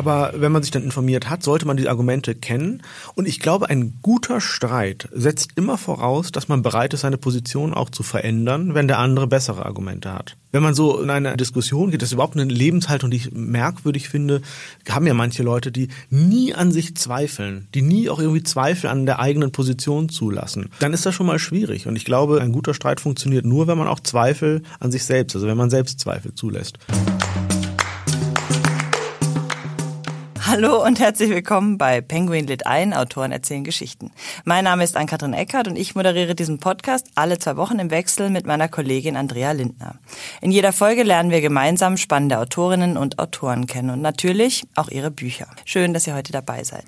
Aber wenn man sich dann informiert hat, sollte man die Argumente kennen. Und ich glaube, ein guter Streit setzt immer voraus, dass man bereit ist, seine Position auch zu verändern, wenn der andere bessere Argumente hat. Wenn man so in eine Diskussion geht, das ist überhaupt eine Lebenshaltung, die ich merkwürdig finde, haben ja manche Leute, die nie an sich zweifeln, die nie auch irgendwie Zweifel an der eigenen Position zulassen. Dann ist das schon mal schwierig. Und ich glaube, ein guter Streit funktioniert nur, wenn man auch Zweifel an sich selbst, also wenn man selbst Zweifel zulässt. Hallo und herzlich willkommen bei Penguin Lit ein, Autoren erzählen Geschichten. Mein Name ist Ann-Kathrin Eckert und ich moderiere diesen Podcast alle zwei Wochen im Wechsel mit meiner Kollegin Andrea Lindner. In jeder Folge lernen wir gemeinsam spannende Autorinnen und Autoren kennen und natürlich auch ihre Bücher. Schön, dass ihr heute dabei seid.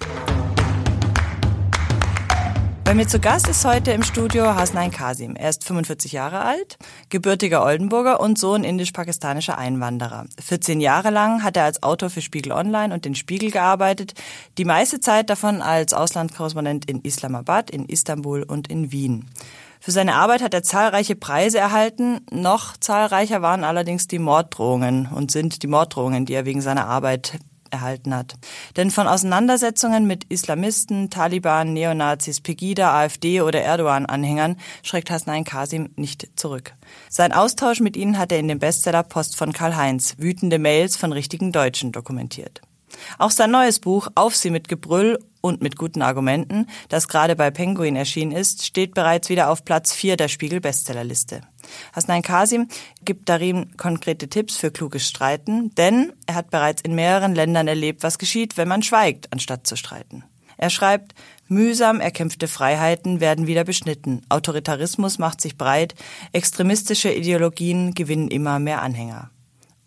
Bei mir zu Gast ist heute im Studio Hasnain Kasim. Er ist 45 Jahre alt, gebürtiger Oldenburger und Sohn indisch-pakistanischer Einwanderer. 14 Jahre lang hat er als Autor für Spiegel Online und den Spiegel gearbeitet, die meiste Zeit davon als Auslandskorrespondent in Islamabad, in Istanbul und in Wien. Für seine Arbeit hat er zahlreiche Preise erhalten. Noch zahlreicher waren allerdings die Morddrohungen und sind die Morddrohungen, die er wegen seiner Arbeit erhalten hat. Denn von Auseinandersetzungen mit Islamisten, Taliban, Neonazis, Pegida, AfD oder Erdogan-Anhängern schreckt Hasnain Kasim nicht zurück. Sein Austausch mit ihnen hat er in dem Bestseller Post von Karl-Heinz, wütende Mails von richtigen Deutschen dokumentiert. Auch sein neues Buch Auf sie mit Gebrüll und mit guten Argumenten, das gerade bei Penguin erschienen ist, steht bereits wieder auf Platz 4 der Spiegel Bestsellerliste. Hasnain Kasim gibt darin konkrete Tipps für kluges Streiten, denn er hat bereits in mehreren Ländern erlebt, was geschieht, wenn man schweigt, anstatt zu streiten. Er schreibt, mühsam erkämpfte Freiheiten werden wieder beschnitten, Autoritarismus macht sich breit, extremistische Ideologien gewinnen immer mehr Anhänger.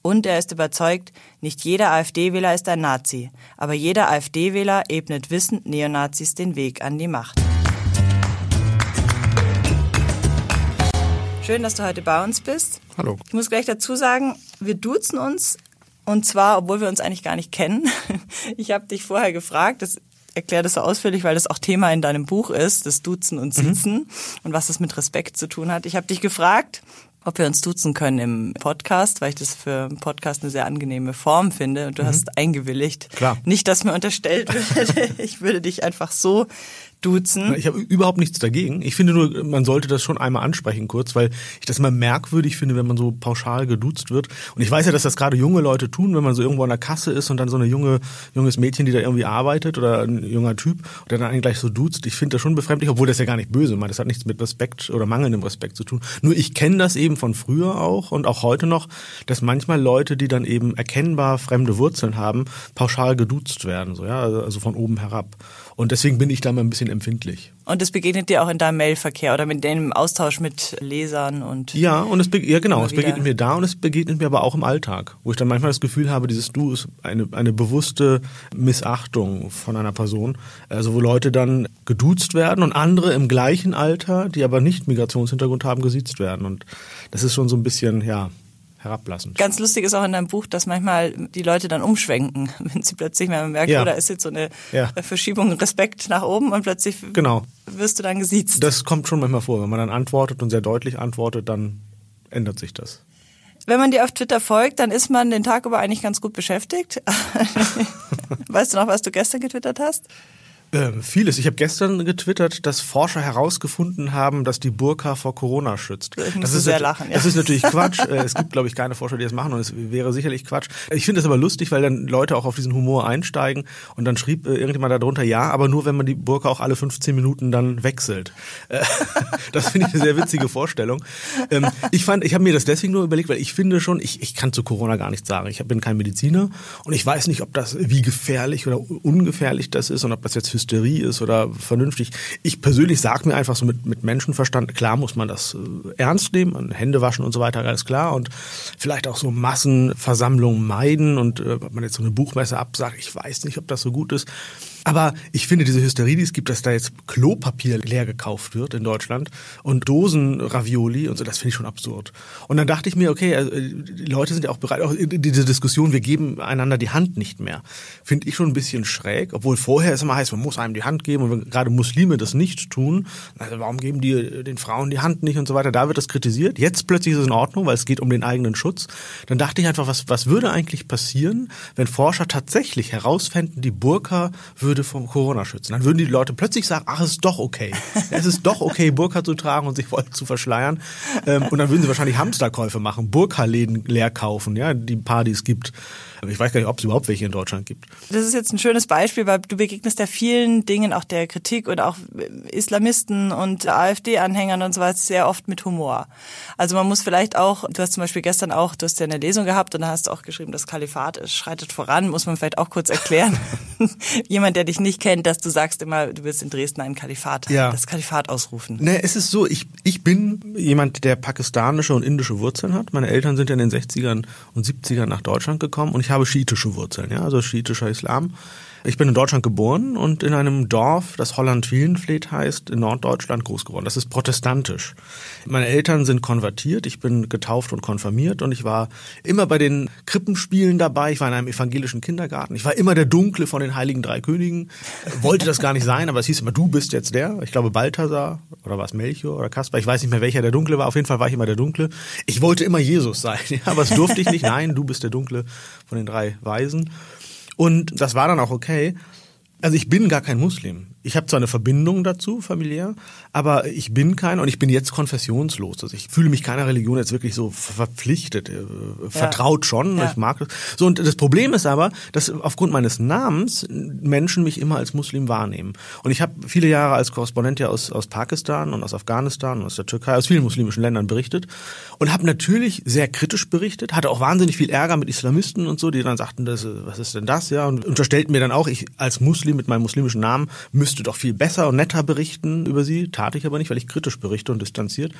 Und er ist überzeugt, nicht jeder AfD-Wähler ist ein Nazi, aber jeder AfD-Wähler ebnet wissend Neonazis den Weg an die Macht. Schön, dass du heute bei uns bist. Hallo. Ich muss gleich dazu sagen, wir duzen uns und zwar, obwohl wir uns eigentlich gar nicht kennen. Ich habe dich vorher gefragt, das erkläre das so ausführlich, weil das auch Thema in deinem Buch ist, das Duzen und Sitzen mhm. und was das mit Respekt zu tun hat. Ich habe dich gefragt, ob wir uns duzen können im Podcast, weil ich das für einen Podcast eine sehr angenehme Form finde und du mhm. hast eingewilligt. Klar. Nicht, dass mir unterstellt wird, ich würde dich einfach so duzen. Ich habe überhaupt nichts dagegen. Ich finde nur, man sollte das schon einmal ansprechen kurz, weil ich das immer merkwürdig finde, wenn man so pauschal geduzt wird. Und ich weiß ja, dass das gerade junge Leute tun, wenn man so irgendwo an der Kasse ist und dann so eine junge, junges Mädchen, die da irgendwie arbeitet oder ein junger Typ, der dann eigentlich gleich so duzt. Ich finde das schon befremdlich, obwohl das ja gar nicht böse meint. Das hat nichts mit Respekt oder mangelndem Respekt zu tun. Nur ich kenne das eben von früher auch und auch heute noch, dass manchmal Leute, die dann eben erkennbar fremde Wurzeln haben, pauschal geduzt werden, so ja, also von oben herab. Und deswegen bin ich da mal ein bisschen empfindlich. Und das begegnet dir auch in deinem Mailverkehr oder mit dem Austausch mit Lesern und Ja, und es ja genau, es begegnet mir da und es begegnet mir aber auch im Alltag, wo ich dann manchmal das Gefühl habe, dieses Du ist eine eine bewusste Missachtung von einer Person, also wo Leute dann geduzt werden und andere im gleichen Alter, die aber nicht Migrationshintergrund haben, gesiezt werden. Und das ist schon so ein bisschen ja herablassend. Ganz lustig ist auch in deinem Buch, dass manchmal die Leute dann umschwenken, wenn sie plötzlich mal merken, ja. oh, da ist jetzt so eine ja. Verschiebung Respekt nach oben und plötzlich genau. wirst du dann gesiezt. Das kommt schon manchmal vor. Wenn man dann antwortet und sehr deutlich antwortet, dann ändert sich das. Wenn man dir auf Twitter folgt, dann ist man den Tag über eigentlich ganz gut beschäftigt. weißt du noch, was du gestern getwittert hast? Ähm, vieles. Ich habe gestern getwittert, dass Forscher herausgefunden haben, dass die Burka vor Corona schützt. Ich das ist sehr lachen. Ja. Das ist natürlich Quatsch. Äh, es gibt, glaube ich, keine Forscher, die das machen und es wäre sicherlich Quatsch. Ich finde es aber lustig, weil dann Leute auch auf diesen Humor einsteigen und dann schrieb äh, irgendjemand darunter, ja, aber nur wenn man die Burka auch alle 15 Minuten dann wechselt. Äh, das finde ich eine sehr witzige Vorstellung. Ähm, ich fand, ich habe mir das deswegen nur überlegt, weil ich finde schon, ich, ich kann zu Corona gar nichts sagen. Ich bin kein Mediziner und ich weiß nicht, ob das wie gefährlich oder ungefährlich das ist und ob das jetzt Hysterie ist oder vernünftig. Ich persönlich sage mir einfach so mit, mit Menschenverstand, klar muss man das äh, ernst nehmen, Hände waschen und so weiter, alles klar. Und vielleicht auch so Massenversammlungen meiden und äh, ob man jetzt so eine Buchmesse absagt, ich weiß nicht, ob das so gut ist. Aber ich finde diese Hysterie, die es gibt, dass da jetzt Klopapier leer gekauft wird in Deutschland und Dosen Ravioli und so, das finde ich schon absurd. Und dann dachte ich mir, okay, also, die Leute sind ja auch bereit, auch diese Diskussion, wir geben einander die Hand nicht mehr, finde ich schon ein bisschen schräg, obwohl vorher es immer heißt, man muss einem die Hand geben und wenn gerade Muslime das nicht tun, also warum geben die den Frauen die Hand nicht und so weiter, da wird das kritisiert. Jetzt plötzlich ist es in Ordnung, weil es geht um den eigenen Schutz. Dann dachte ich einfach, was, was würde eigentlich passieren, wenn Forscher tatsächlich herausfänden, die Burka würde vom Corona schützen? Dann würden die Leute plötzlich sagen, ach, es ist doch okay. Es ist doch okay, Burka zu tragen und sich voll zu verschleiern. Ähm, und dann würden sie wahrscheinlich Hamsterkäufe machen, Burka-Läden leer kaufen, ja, die paar, die gibt. Ich weiß gar nicht, ob es überhaupt welche in Deutschland gibt. Das ist jetzt ein schönes Beispiel, weil du begegnest ja vielen Dingen, auch der Kritik und auch Islamisten und AfD-Anhängern und so weiter, sehr oft mit Humor. Also man muss vielleicht auch, du hast zum Beispiel gestern auch, du hast ja eine Lesung gehabt und da hast du auch geschrieben, das Kalifat schreitet voran, muss man vielleicht auch kurz erklären. Jemand, der dich nicht kennt, dass du sagst immer, du willst in Dresden ein Kalifat, ja. das Kalifat ausrufen. Ne, es ist so, ich, ich bin jemand, der pakistanische und indische Wurzeln hat. Meine Eltern sind ja in den 60ern und 70ern nach Deutschland gekommen und ich habe schiitische Wurzeln, ja, also schiitischer Islam. Ich bin in Deutschland geboren und in einem Dorf, das Holland-Wielenfleet heißt, in Norddeutschland groß geworden. Das ist protestantisch. Meine Eltern sind konvertiert, ich bin getauft und konfirmiert und ich war immer bei den Krippenspielen dabei. Ich war in einem evangelischen Kindergarten. Ich war immer der Dunkle von den Heiligen Drei Königen. Wollte das gar nicht sein, aber es hieß immer, du bist jetzt der. Ich glaube Balthasar oder war es Melchior oder Kaspar. Ich weiß nicht mehr, welcher der Dunkle war. Auf jeden Fall war ich immer der Dunkle. Ich wollte immer Jesus sein, aber es durfte ich nicht. Nein, du bist der Dunkle von den drei Weisen. Und das war dann auch okay. Also ich bin gar kein Muslim. Ich habe zwar eine Verbindung dazu, familiär, aber ich bin kein und ich bin jetzt konfessionslos. Also ich fühle mich keiner Religion jetzt wirklich so verpflichtet, äh, vertraut schon. Ja. Ich mag das. So und das Problem ist aber, dass aufgrund meines Namens Menschen mich immer als Muslim wahrnehmen. Und ich habe viele Jahre als Korrespondent ja aus, aus Pakistan und aus Afghanistan und aus der Türkei, aus vielen muslimischen Ländern berichtet und habe natürlich sehr kritisch berichtet, hatte auch wahnsinnig viel Ärger mit Islamisten und so, die dann sagten, das, was ist denn das, ja, und unterstellten mir dann auch, ich als Muslim mit meinem muslimischen Namen müsste doch viel besser und netter berichten über sie. Tat ich aber nicht, weil ich kritisch berichte und distanziert.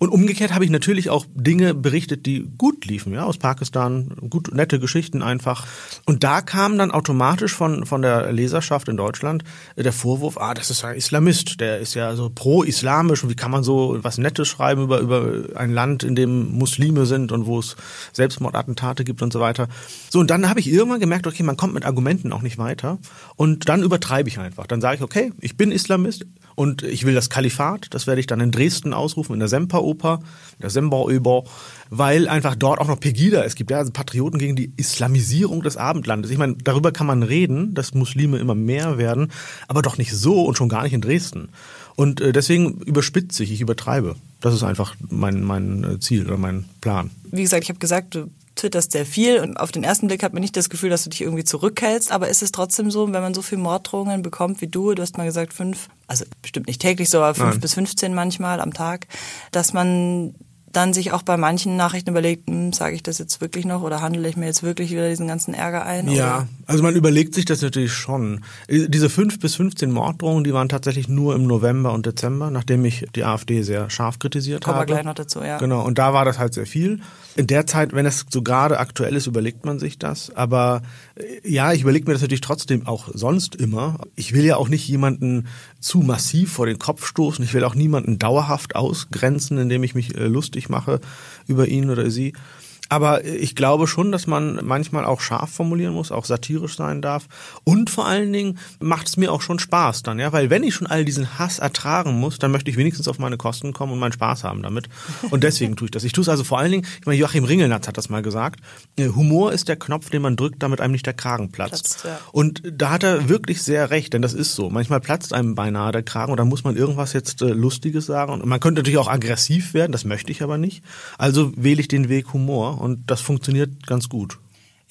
Und umgekehrt habe ich natürlich auch Dinge berichtet, die gut liefen, ja, aus Pakistan, gut, nette Geschichten einfach. Und da kam dann automatisch von, von der Leserschaft in Deutschland der Vorwurf, ah, das ist ein Islamist, der ist ja so pro-islamisch und wie kann man so was Nettes schreiben über, über ein Land, in dem Muslime sind und wo es Selbstmordattentate gibt und so weiter. So, und dann habe ich irgendwann gemerkt, okay, man kommt mit Argumenten auch nicht weiter. Und dann übertreibe ich einfach. Dann sage ich, okay, ich bin Islamist und ich will das Kalifat, das werde ich dann in Dresden ausrufen, in der Semperoper, der Semperoper, weil einfach dort auch noch Pegida, es gibt ja also Patrioten gegen die Islamisierung des Abendlandes. Ich meine, darüber kann man reden, dass Muslime immer mehr werden, aber doch nicht so und schon gar nicht in Dresden. Und äh, deswegen überspitze ich, ich übertreibe. Das ist einfach mein, mein äh, Ziel oder mein Plan. Wie gesagt, ich habe gesagt, du twitterst sehr viel und auf den ersten Blick hat man nicht das Gefühl, dass du dich irgendwie zurückhältst, aber ist es trotzdem so, wenn man so viel Morddrohungen bekommt wie du, du hast mal gesagt fünf, also bestimmt nicht täglich so, aber fünf Nein. bis 15 manchmal am Tag, dass man dann sich auch bei manchen Nachrichten überlegt, hm, sage ich das jetzt wirklich noch oder handle ich mir jetzt wirklich wieder diesen ganzen Ärger ein? Ja, oder? also man überlegt sich das natürlich schon. Diese fünf bis 15 Morddrohungen, die waren tatsächlich nur im November und Dezember, nachdem ich die AfD sehr scharf kritisiert Kommen habe. Kommen wir gleich noch dazu, ja. Genau, und da war das halt sehr viel. In der Zeit, wenn es so gerade aktuell ist, überlegt man sich das. Aber äh, ja, ich überlege mir das natürlich trotzdem auch sonst immer. Ich will ja auch nicht jemanden zu massiv vor den Kopf stoßen. Ich will auch niemanden dauerhaft ausgrenzen, indem ich mich äh, lustig mache über ihn oder sie. Aber ich glaube schon, dass man manchmal auch scharf formulieren muss, auch satirisch sein darf. Und vor allen Dingen macht es mir auch schon Spaß dann, ja, weil wenn ich schon all diesen Hass ertragen muss, dann möchte ich wenigstens auf meine Kosten kommen und meinen Spaß haben damit. Und deswegen tue ich das. Ich tue es also vor allen Dingen, ich meine, Joachim Ringelnatz hat das mal gesagt, äh, Humor ist der Knopf, den man drückt, damit einem nicht der Kragen platzt. platzt ja. Und da hat er wirklich sehr recht, denn das ist so. Manchmal platzt einem beinahe der Kragen und dann muss man irgendwas jetzt äh, Lustiges sagen. Und man könnte natürlich auch aggressiv werden, das möchte ich aber nicht. Also wähle ich den Weg Humor und das funktioniert ganz gut.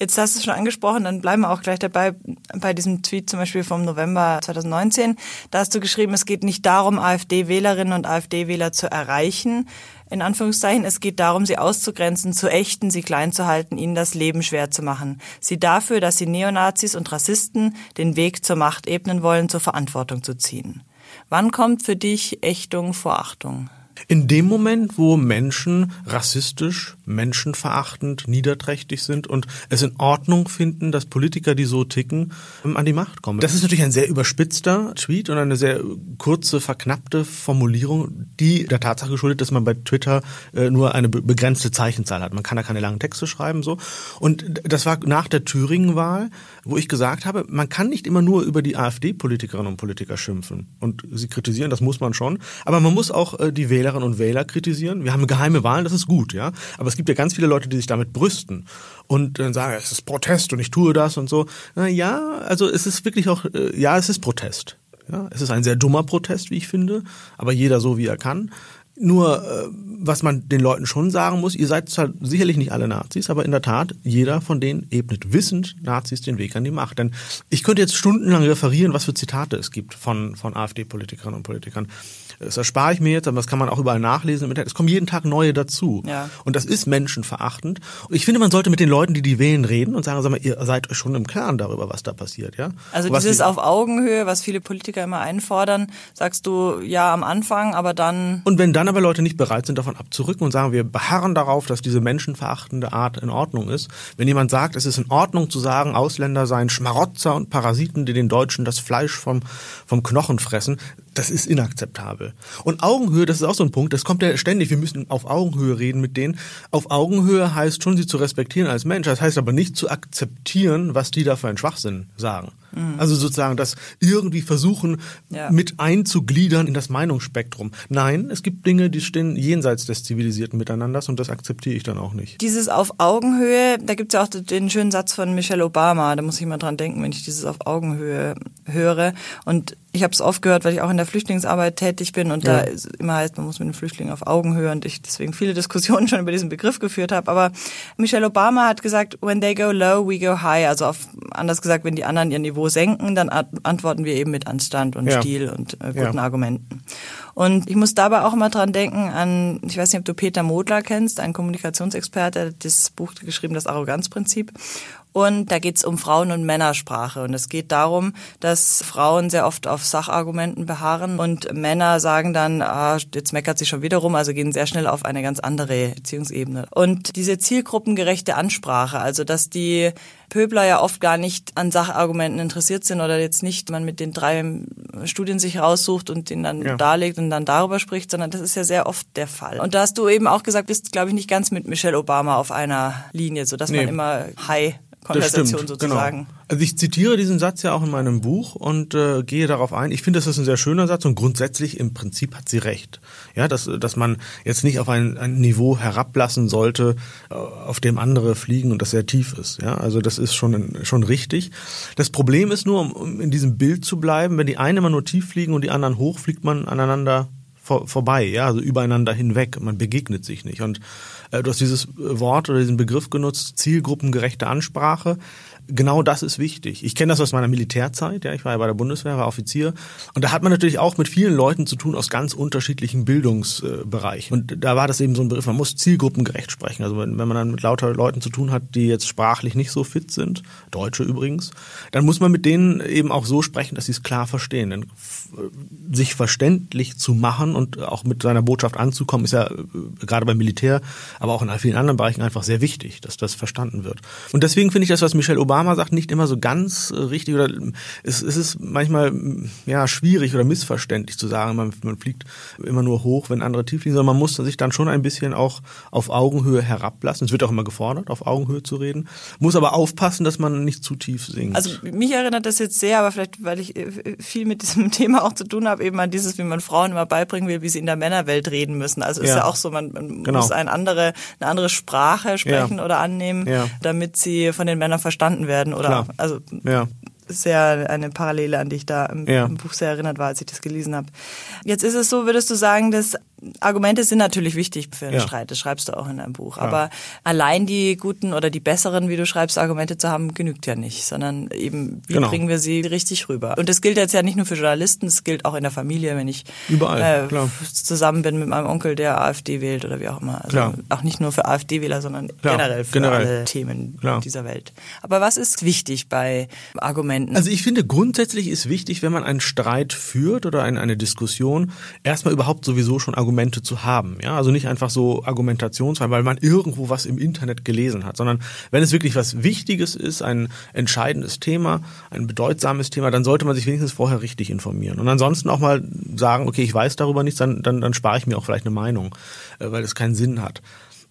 Jetzt hast du es schon angesprochen, dann bleiben wir auch gleich dabei bei diesem Tweet zum Beispiel vom November 2019. Da hast du geschrieben, es geht nicht darum, AfD-Wählerinnen und AfD-Wähler zu erreichen, in Anführungszeichen. Es geht darum, sie auszugrenzen, zu ächten, sie klein zu halten, ihnen das Leben schwer zu machen. Sie dafür, dass sie Neonazis und Rassisten den Weg zur Macht ebnen wollen, zur Verantwortung zu ziehen. Wann kommt für dich Ächtung vor Achtung? In dem Moment, wo Menschen rassistisch menschenverachtend, niederträchtig sind und es in Ordnung finden, dass Politiker, die so ticken, ähm, an die Macht kommen. Das ist natürlich ein sehr überspitzter Tweet und eine sehr kurze, verknappte Formulierung, die der Tatsache geschuldet, dass man bei Twitter äh, nur eine begrenzte Zeichenzahl hat. Man kann da keine langen Texte schreiben so. Und das war nach der Thüringen-Wahl, wo ich gesagt habe, man kann nicht immer nur über die AfD-Politikerinnen und Politiker schimpfen und sie kritisieren, das muss man schon. Aber man muss auch äh, die Wählerinnen und Wähler kritisieren. Wir haben geheime Wahlen, das ist gut, ja. Aber es gibt ja ganz viele Leute, die sich damit brüsten und dann sagen, es ist Protest und ich tue das und so. Na ja, also es ist wirklich auch, äh, ja, es ist Protest. Ja, es ist ein sehr dummer Protest, wie ich finde, aber jeder so, wie er kann. Nur, äh, was man den Leuten schon sagen muss, ihr seid zwar sicherlich nicht alle Nazis, aber in der Tat, jeder von denen ebnet wissend Nazis den Weg an die Macht. Denn ich könnte jetzt stundenlang referieren, was für Zitate es gibt von, von AfD-Politikerinnen und Politikern. Das erspare ich mir jetzt, aber das kann man auch überall nachlesen im Internet. Es kommen jeden Tag neue dazu. Ja. Und das ist menschenverachtend. Und ich finde, man sollte mit den Leuten, die die wählen, reden und sagen, sag mal, ihr seid euch schon im Kern darüber, was da passiert, ja? Also dieses auf Augenhöhe, was viele Politiker immer einfordern, sagst du ja am Anfang, aber dann. Und wenn dann aber Leute nicht bereit sind, davon abzurücken und sagen, wir beharren darauf, dass diese menschenverachtende Art in Ordnung ist. Wenn jemand sagt, es ist in Ordnung zu sagen, Ausländer seien Schmarotzer und Parasiten, die den Deutschen das Fleisch vom, vom Knochen fressen, das ist inakzeptabel. Und Augenhöhe, das ist auch so ein Punkt, das kommt ja ständig, wir müssen auf Augenhöhe reden mit denen. Auf Augenhöhe heißt schon, sie zu respektieren als Mensch, das heißt aber nicht zu akzeptieren, was die da für einen Schwachsinn sagen. Mhm. Also sozusagen das irgendwie versuchen ja. mit einzugliedern in das Meinungsspektrum. Nein, es gibt Dinge, die stehen jenseits des zivilisierten Miteinanders und das akzeptiere ich dann auch nicht. Dieses auf Augenhöhe, da gibt es ja auch den schönen Satz von Michelle Obama, da muss ich mal dran denken, wenn ich dieses auf Augenhöhe höre. Und ich habe es oft gehört, weil ich auch in der Flüchtlingsarbeit tätig bin und ja. da immer heißt, man muss mit den Flüchtlingen auf Augenhöhe und ich deswegen viele Diskussionen schon über diesen Begriff geführt habe. Aber Michelle Obama hat gesagt, when they go low, we go high. Also auf, anders gesagt, wenn die anderen ihr Niveau senken, dann antworten wir eben mit Anstand und ja. Stil und äh, guten ja. Argumenten. Und ich muss dabei auch immer dran denken an, ich weiß nicht, ob du Peter Modler kennst, ein Kommunikationsexperte, der hat das Buch geschrieben, das Arroganzprinzip. Und da geht es um Frauen- und Männersprache. Und es geht darum, dass Frauen sehr oft auf Sachargumenten beharren und Männer sagen dann, ah, jetzt meckert sie schon wieder rum, also gehen sehr schnell auf eine ganz andere Beziehungsebene. Und diese zielgruppengerechte Ansprache, also dass die Pöbler ja oft gar nicht an Sachargumenten interessiert sind oder jetzt nicht man mit den drei Studien sich raussucht und den dann ja. darlegt und dann darüber spricht, sondern das ist ja sehr oft der Fall. Und da hast du eben auch gesagt, bist glaube ich nicht ganz mit Michelle Obama auf einer Linie, so dass nee. man immer High Konversation sozusagen. Genau. Also ich zitiere diesen Satz ja auch in meinem Buch und äh, gehe darauf ein. Ich finde, das ist ein sehr schöner Satz und grundsätzlich im Prinzip hat sie recht. Ja, dass, dass man jetzt nicht auf ein, ein Niveau herablassen sollte, äh, auf dem andere fliegen und das sehr tief ist. Ja, also das ist schon, schon richtig. Das Problem ist nur, um in diesem Bild zu bleiben, wenn die einen immer nur tief fliegen und die anderen hoch, fliegt man aneinander vor, vorbei, ja, also übereinander hinweg. Man begegnet sich nicht. Und äh, du hast dieses Wort oder diesen Begriff genutzt, zielgruppengerechte Ansprache genau das ist wichtig. Ich kenne das aus meiner Militärzeit, ja, ich war ja bei der Bundeswehr, war Offizier und da hat man natürlich auch mit vielen Leuten zu tun aus ganz unterschiedlichen Bildungsbereichen. Und da war das eben so ein Begriff, man muss zielgruppengerecht sprechen. Also wenn, man dann mit lauter Leuten zu tun hat, die jetzt sprachlich nicht so fit sind, Deutsche übrigens, dann muss man mit denen eben auch so sprechen, dass sie es klar verstehen. Denn sich verständlich zu machen und auch mit seiner Botschaft anzukommen, ist ja äh, gerade beim Militär, aber auch in vielen anderen Bereichen einfach sehr wichtig, dass das verstanden wird. Und deswegen finde ich das, was Michelle Obama Obama sagt, nicht immer so ganz äh, richtig oder es, es ist manchmal ja schwierig oder missverständlich zu sagen, man, man fliegt immer nur hoch, wenn andere tief liegen, sondern man muss sich dann schon ein bisschen auch auf Augenhöhe herablassen. Es wird auch immer gefordert, auf Augenhöhe zu reden, muss aber aufpassen, dass man nicht zu tief singt. Also mich erinnert das jetzt sehr, aber vielleicht, weil ich äh, viel mit diesem Thema auch zu tun habe, eben an dieses, wie man Frauen immer beibringen will, wie sie in der Männerwelt reden müssen. Also ist ja, ja auch so, man, man genau. muss eine andere, eine andere Sprache sprechen ja. oder annehmen, ja. damit sie von den Männern verstanden verstanden werden oder Klar. also ja sehr eine Parallele, an die ich da im, ja. im, Buch sehr erinnert war, als ich das gelesen habe. Jetzt ist es so, würdest du sagen, dass Argumente sind natürlich wichtig für einen ja. Streit, das schreibst du auch in deinem Buch. Ja. Aber allein die guten oder die besseren, wie du schreibst, Argumente zu haben, genügt ja nicht, sondern eben, wie genau. bringen wir sie richtig rüber? Und das gilt jetzt ja nicht nur für Journalisten, das gilt auch in der Familie, wenn ich Überall, äh, zusammen bin mit meinem Onkel, der AfD wählt oder wie auch immer. Also klar. auch nicht nur für AfD-Wähler, sondern klar. generell für generell. alle Themen klar. dieser Welt. Aber was ist wichtig bei Argumenten? Also ich finde, grundsätzlich ist wichtig, wenn man einen Streit führt oder eine, eine Diskussion, erstmal überhaupt sowieso schon Argumente Argumente zu haben. Ja, also nicht einfach so Argumentationsfrei, weil man irgendwo was im Internet gelesen hat, sondern wenn es wirklich was Wichtiges ist, ein entscheidendes Thema, ein bedeutsames Thema, dann sollte man sich wenigstens vorher richtig informieren. Und ansonsten auch mal sagen, okay, ich weiß darüber nichts, dann, dann, dann spare ich mir auch vielleicht eine Meinung, äh, weil es keinen Sinn hat.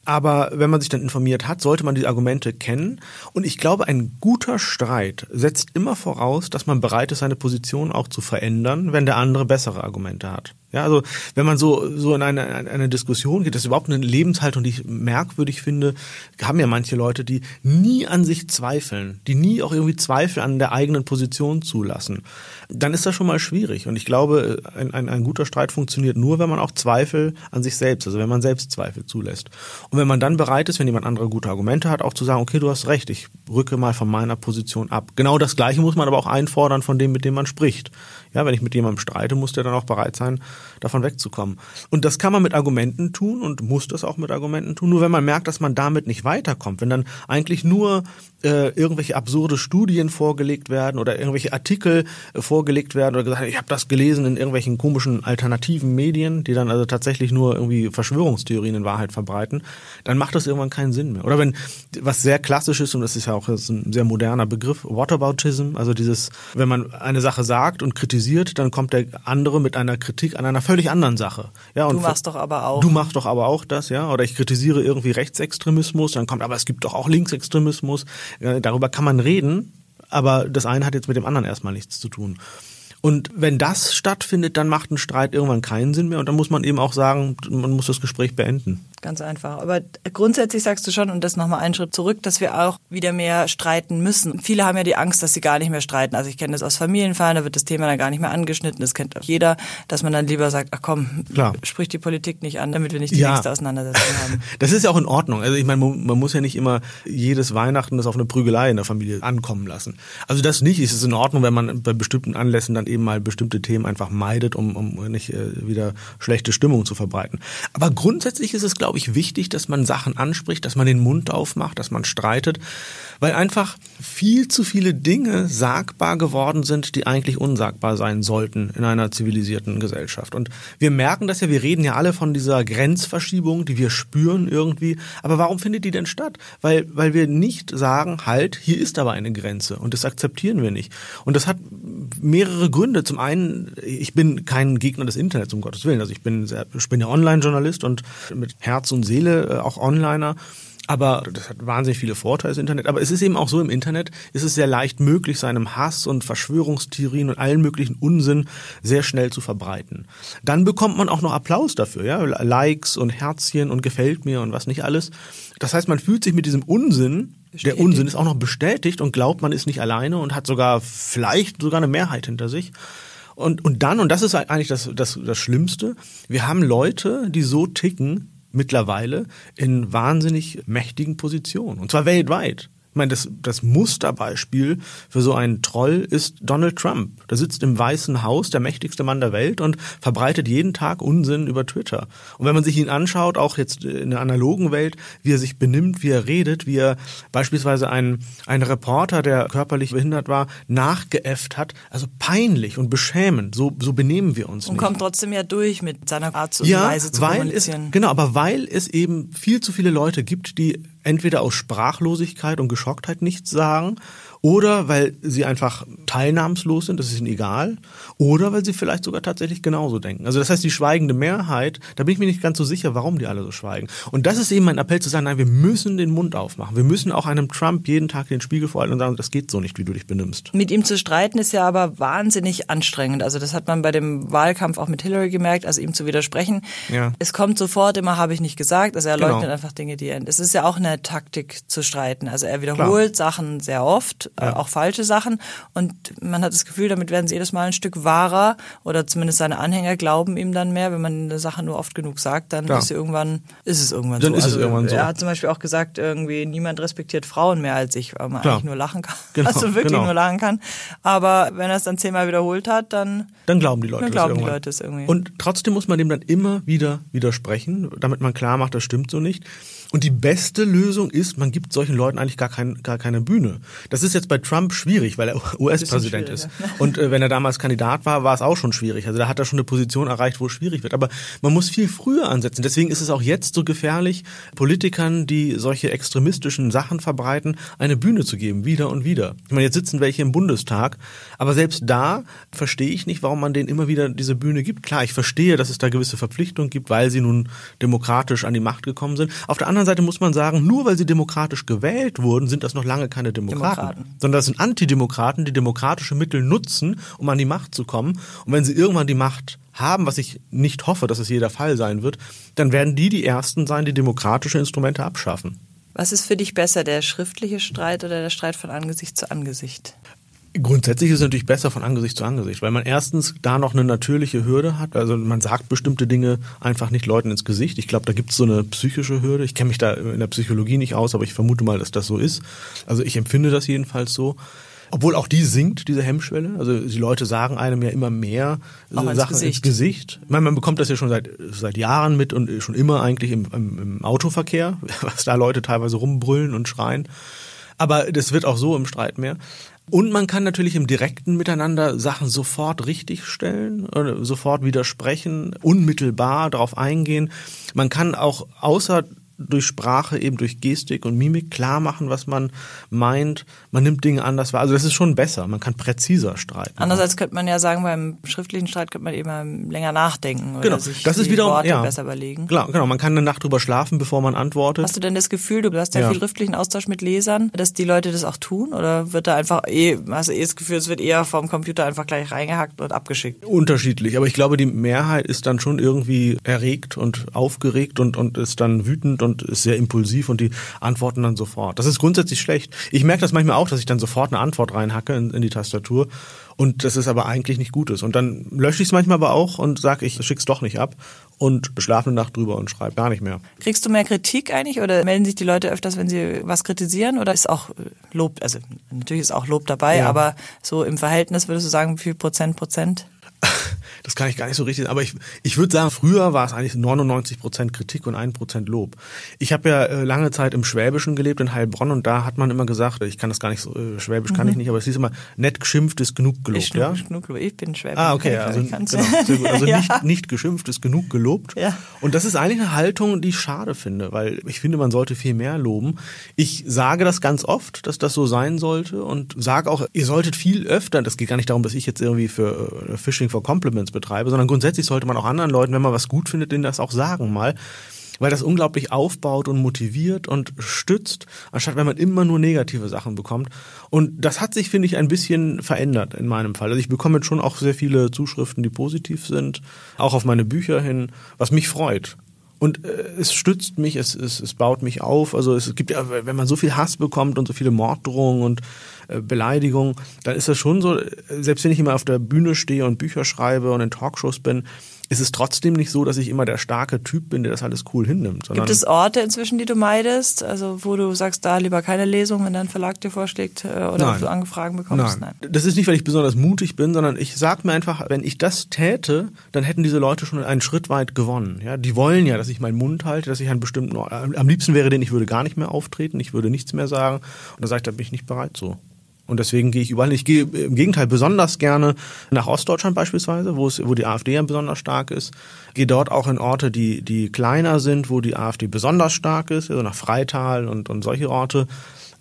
Aber wenn man sich dann informiert hat, sollte man die Argumente kennen. Und ich glaube, ein guter Streit setzt immer voraus, dass man bereit ist, seine Position auch zu verändern, wenn der andere bessere Argumente hat. Ja, also wenn man so, so in eine, eine Diskussion geht, das ist überhaupt eine Lebenshaltung, die ich merkwürdig finde, haben ja manche Leute, die nie an sich zweifeln, die nie auch irgendwie Zweifel an der eigenen Position zulassen, dann ist das schon mal schwierig. Und ich glaube, ein, ein, ein guter Streit funktioniert nur, wenn man auch Zweifel an sich selbst, also wenn man selbst Zweifel zulässt. Und wenn man dann bereit ist, wenn jemand andere gute Argumente hat, auch zu sagen, okay, du hast recht, ich rücke mal von meiner Position ab. Genau das Gleiche muss man aber auch einfordern von dem, mit dem man spricht. Ja, wenn ich mit jemandem streite, muss der dann auch bereit sein, davon wegzukommen. Und das kann man mit Argumenten tun und muss das auch mit Argumenten tun. Nur wenn man merkt, dass man damit nicht weiterkommt, wenn dann eigentlich nur äh, irgendwelche absurde Studien vorgelegt werden oder irgendwelche Artikel äh, vorgelegt werden oder gesagt, ich habe das gelesen in irgendwelchen komischen alternativen Medien, die dann also tatsächlich nur irgendwie Verschwörungstheorien in Wahrheit verbreiten, dann macht das irgendwann keinen Sinn mehr. Oder wenn was sehr klassisch ist und das ist ja auch ein sehr moderner Begriff, Whataboutism, also dieses, wenn man eine Sache sagt und kritisiert kritisiert, dann kommt der andere mit einer Kritik an einer völlig anderen Sache. Ja, und du machst doch aber auch. Du machst doch aber auch das, ja. Oder ich kritisiere irgendwie Rechtsextremismus, dann kommt, aber es gibt doch auch Linksextremismus. Ja, darüber kann man reden, aber das eine hat jetzt mit dem anderen erstmal nichts zu tun. Und wenn das stattfindet, dann macht ein Streit irgendwann keinen Sinn mehr und dann muss man eben auch sagen, man muss das Gespräch beenden. Ganz einfach. Aber grundsätzlich sagst du schon, und das nochmal einen Schritt zurück, dass wir auch wieder mehr streiten müssen. Viele haben ja die Angst, dass sie gar nicht mehr streiten. Also ich kenne das aus Familienfällen, da wird das Thema dann gar nicht mehr angeschnitten. Das kennt auch jeder, dass man dann lieber sagt, ach komm, Klar. sprich die Politik nicht an, damit wir nicht die ja. nächste Auseinandersetzung haben. Das ist ja auch in Ordnung. Also ich meine, man muss ja nicht immer jedes Weihnachten das auf eine Prügelei in der Familie ankommen lassen. Also das nicht. Es ist in Ordnung, wenn man bei bestimmten Anlässen dann eben mal bestimmte Themen einfach meidet, um, um nicht äh, wieder schlechte Stimmung zu verbreiten. Aber grundsätzlich ist es, glaube ich, wichtig, dass man Sachen anspricht, dass man den Mund aufmacht, dass man streitet, weil einfach viel zu viele Dinge sagbar geworden sind, die eigentlich unsagbar sein sollten in einer zivilisierten Gesellschaft. Und wir merken das ja, wir reden ja alle von dieser Grenzverschiebung, die wir spüren irgendwie. Aber warum findet die denn statt? Weil, weil wir nicht sagen, halt, hier ist aber eine Grenze und das akzeptieren wir nicht. Und das hat mehrere Gründe. Zum einen, ich bin kein Gegner des Internets, um Gottes Willen. Also ich bin, sehr, ich bin ja Online-Journalist und mit Herz und Seele äh, auch Onliner. Aber das hat wahnsinnig viele Vorteile, das Internet. Aber es ist eben auch so, im Internet ist es sehr leicht möglich, seinem Hass und Verschwörungstheorien und allen möglichen Unsinn sehr schnell zu verbreiten. Dann bekommt man auch noch Applaus dafür, ja, Likes und Herzchen und gefällt mir und was nicht alles. Das heißt, man fühlt sich mit diesem Unsinn Bestätigt. Der Unsinn ist auch noch bestätigt und glaubt, man ist nicht alleine und hat sogar vielleicht sogar eine Mehrheit hinter sich. Und, und dann, und das ist eigentlich das, das, das Schlimmste, wir haben Leute, die so ticken mittlerweile in wahnsinnig mächtigen Positionen. Und zwar weltweit. Ich meine, das, das Musterbeispiel für so einen Troll ist Donald Trump. Der sitzt im Weißen Haus, der mächtigste Mann der Welt und verbreitet jeden Tag Unsinn über Twitter. Und wenn man sich ihn anschaut, auch jetzt in der analogen Welt, wie er sich benimmt, wie er redet, wie er beispielsweise einen, einen Reporter, der körperlich behindert war, nachgeäfft hat, also peinlich und beschämend. So, so benehmen wir uns und nicht. kommt trotzdem ja durch mit seiner Art und ja, Weise zu weil kommunizieren. Es, genau, aber weil es eben viel zu viele Leute gibt, die entweder aus Sprachlosigkeit und Geschocktheit nichts sagen oder weil sie einfach teilnahmslos sind, das ist ihnen egal, oder weil sie vielleicht sogar tatsächlich genauso denken. Also das heißt, die schweigende Mehrheit, da bin ich mir nicht ganz so sicher, warum die alle so schweigen. Und das ist eben mein Appell zu sagen, nein, wir müssen den Mund aufmachen. Wir müssen auch einem Trump jeden Tag den Spiegel vorhalten und sagen, das geht so nicht, wie du dich benimmst. Mit ihm zu streiten ist ja aber wahnsinnig anstrengend. Also das hat man bei dem Wahlkampf auch mit Hillary gemerkt, also ihm zu widersprechen. Ja. Es kommt sofort immer, habe ich nicht gesagt. Also er genau. leugnet einfach Dinge, die er. Es ist ja auch eine Taktik zu streiten. Also er wiederholt Klar. Sachen sehr oft äh, ja. auch falsche Sachen. Und man hat das Gefühl, damit werden sie jedes Mal ein Stück wahrer oder zumindest seine Anhänger glauben ihm dann mehr. Wenn man eine Sache nur oft genug sagt, dann ja. ist sie irgendwann, ist es irgendwann dann so. Ist also, es irgendwann so. Er hat zum Beispiel auch gesagt, irgendwie niemand respektiert Frauen mehr als ich, weil man Klar. eigentlich nur lachen kann. Genau, also wirklich genau. nur lachen kann. Aber wenn er es dann zehnmal wiederholt hat, dann dann glauben die Leute dann glauben die Leute es irgendwie. Und trotzdem muss man dem dann immer wieder widersprechen, damit man klar macht, das stimmt so nicht. Und die beste Lösung ist, man gibt solchen Leuten eigentlich gar, kein, gar keine Bühne. Das ist jetzt bei Trump schwierig, weil er US-Präsident ist. Und äh, wenn er damals Kandidat war, war es auch schon schwierig. Also da hat er schon eine Position erreicht, wo es schwierig wird. Aber man muss viel früher ansetzen. Deswegen ist es auch jetzt so gefährlich, Politikern, die solche extremistischen Sachen verbreiten, eine Bühne zu geben, wieder und wieder. Ich meine, jetzt sitzen welche im Bundestag, aber selbst da verstehe ich nicht, warum man denen immer wieder diese Bühne gibt. Klar, ich verstehe, dass es da gewisse Verpflichtungen gibt, weil sie nun demokratisch an die Macht gekommen sind. Auf der anderen Seite muss man sagen, nur weil sie demokratisch gewählt wurden, sind das noch lange keine Demokraten. Demokraten. Sondern das sind Antidemokraten, die demokratische Mittel nutzen, um an die Macht zu kommen. Und wenn sie irgendwann die Macht haben, was ich nicht hoffe, dass es jeder Fall sein wird, dann werden die die Ersten sein, die demokratische Instrumente abschaffen. Was ist für dich besser, der schriftliche Streit oder der Streit von Angesicht zu Angesicht? Grundsätzlich ist es natürlich besser von Angesicht zu Angesicht, weil man erstens da noch eine natürliche Hürde hat. Also man sagt bestimmte Dinge einfach nicht Leuten ins Gesicht. Ich glaube, da gibt es so eine psychische Hürde. Ich kenne mich da in der Psychologie nicht aus, aber ich vermute mal, dass das so ist. Also ich empfinde das jedenfalls so. Obwohl auch die sinkt, diese Hemmschwelle. Also die Leute sagen einem ja immer mehr auch Sachen ins Gesicht. ins Gesicht. Ich meine, man bekommt das ja schon seit, seit Jahren mit und schon immer eigentlich im, im, im Autoverkehr, was da Leute teilweise rumbrüllen und schreien. Aber das wird auch so im Streit mehr. Und man kann natürlich im direkten Miteinander Sachen sofort richtigstellen, sofort widersprechen, unmittelbar darauf eingehen. Man kann auch außer durch Sprache, eben durch Gestik und Mimik klar machen, was man meint. Man nimmt Dinge anders wahr. Also das ist schon besser. Man kann präziser streiten. Andererseits könnte man ja sagen, beim schriftlichen Streit könnte man eben länger nachdenken oder genau. sich das ist die wiederum, Worte ja. besser überlegen. Klar, genau. Man kann eine Nacht drüber schlafen, bevor man antwortet. Hast du denn das Gefühl, du hast ja, Ja. viel schriftlichen Austausch mit Lesern, dass die Leute das auch tun? Oder wird da einfach eh, hast du eh das Gefühl, es wird eher vom Computer einfach gleich reingehackt und abgeschickt? Unterschiedlich, aber ich glaube, die Mehrheit ist dann schon irgendwie erregt und aufgeregt und, und ist dann wütend und ist sehr impulsiv und die antworten dann sofort. Das ist grundsätzlich schlecht. Ich merke das manchmal auch, dass ich dann sofort eine Antwort reinhacke in, in die Tastatur und das ist aber eigentlich nicht Gutes. Und dann lösche ich es manchmal aber auch und sage, ich schick's doch nicht ab und schlafe eine Nacht drüber und schreibe gar nicht mehr. Kriegst du mehr Kritik eigentlich oder melden sich die Leute öfters, wenn sie was kritisieren oder ist auch Lob, also natürlich ist auch Lob dabei, Ja. aber so im Verhältnis würdest du sagen, wie viel Prozent Prozent? Das kann ich gar nicht so richtig, aber ich, ich würde sagen, früher war es eigentlich 99 Prozent Kritik und 1 Prozent Lob. Ich habe ja äh, lange Zeit im Schwäbischen gelebt, in Heilbronn, und da hat man immer gesagt, ich kann das gar nicht so, äh, Schwäbisch kann ich nicht, aber es hieß immer, nett geschimpft ist genug gelobt, ich, ja? genug, ich bin Schwäbisch. Ah, okay, also, genau, also Ja. nicht, nicht geschimpft ist genug gelobt. Ja. Und das ist eigentlich eine Haltung, die ich schade finde, weil ich finde, man sollte viel mehr loben. Ich sage das ganz oft, dass das so sein sollte und sage auch, ihr solltet viel öfter, das geht gar nicht darum, dass ich jetzt irgendwie für äh, Phishing for Compliments betreibe, sondern grundsätzlich sollte man auch anderen Leuten, wenn man was gut findet, denen das auch sagen mal. Weil das unglaublich aufbaut und motiviert und stützt, anstatt wenn man immer nur negative Sachen bekommt. Und das hat sich, finde ich, ein bisschen verändert in meinem Fall. Also ich bekomme jetzt schon auch sehr viele Zuschriften, die positiv sind, auch auf meine Bücher hin, was mich freut. Und äh, es stützt mich, es, es, es baut mich auf. Also es gibt ja, wenn man so viel Hass bekommt und so viele Morddrohungen und äh, Beleidigungen, dann ist das schon so, äh, selbst wenn ich immer auf der Bühne stehe und Bücher schreibe und in Talkshows bin, ist es trotzdem nicht so, dass ich immer der starke Typ bin, der das alles cool hinnimmt. Sondern Gibt es Orte inzwischen, die du meidest, also wo du sagst, da lieber keine Lesung, wenn dein Verlag dir vorschlägt äh, oder Nein. du Angefragen bekommst? Nein. Das ist nicht, weil ich besonders mutig bin, sondern ich sag mir einfach, wenn ich das täte, dann hätten diese Leute schon einen Schritt weit gewonnen. Ja, die wollen ja, dass ich meinen Mund halte, dass ich einen bestimmten Ort, am liebsten wäre denen, ich würde gar nicht mehr auftreten, ich würde nichts mehr sagen. Und da sage ich, da bin ich nicht bereit so. Und deswegen gehe ich überall. Ich gehe im Gegenteil besonders gerne nach Ostdeutschland beispielsweise, wo es, wo die AfD ja besonders stark ist. Gehe dort auch in Orte, die, die kleiner sind, wo die AfD besonders stark ist, also nach Freital und, und solche Orte.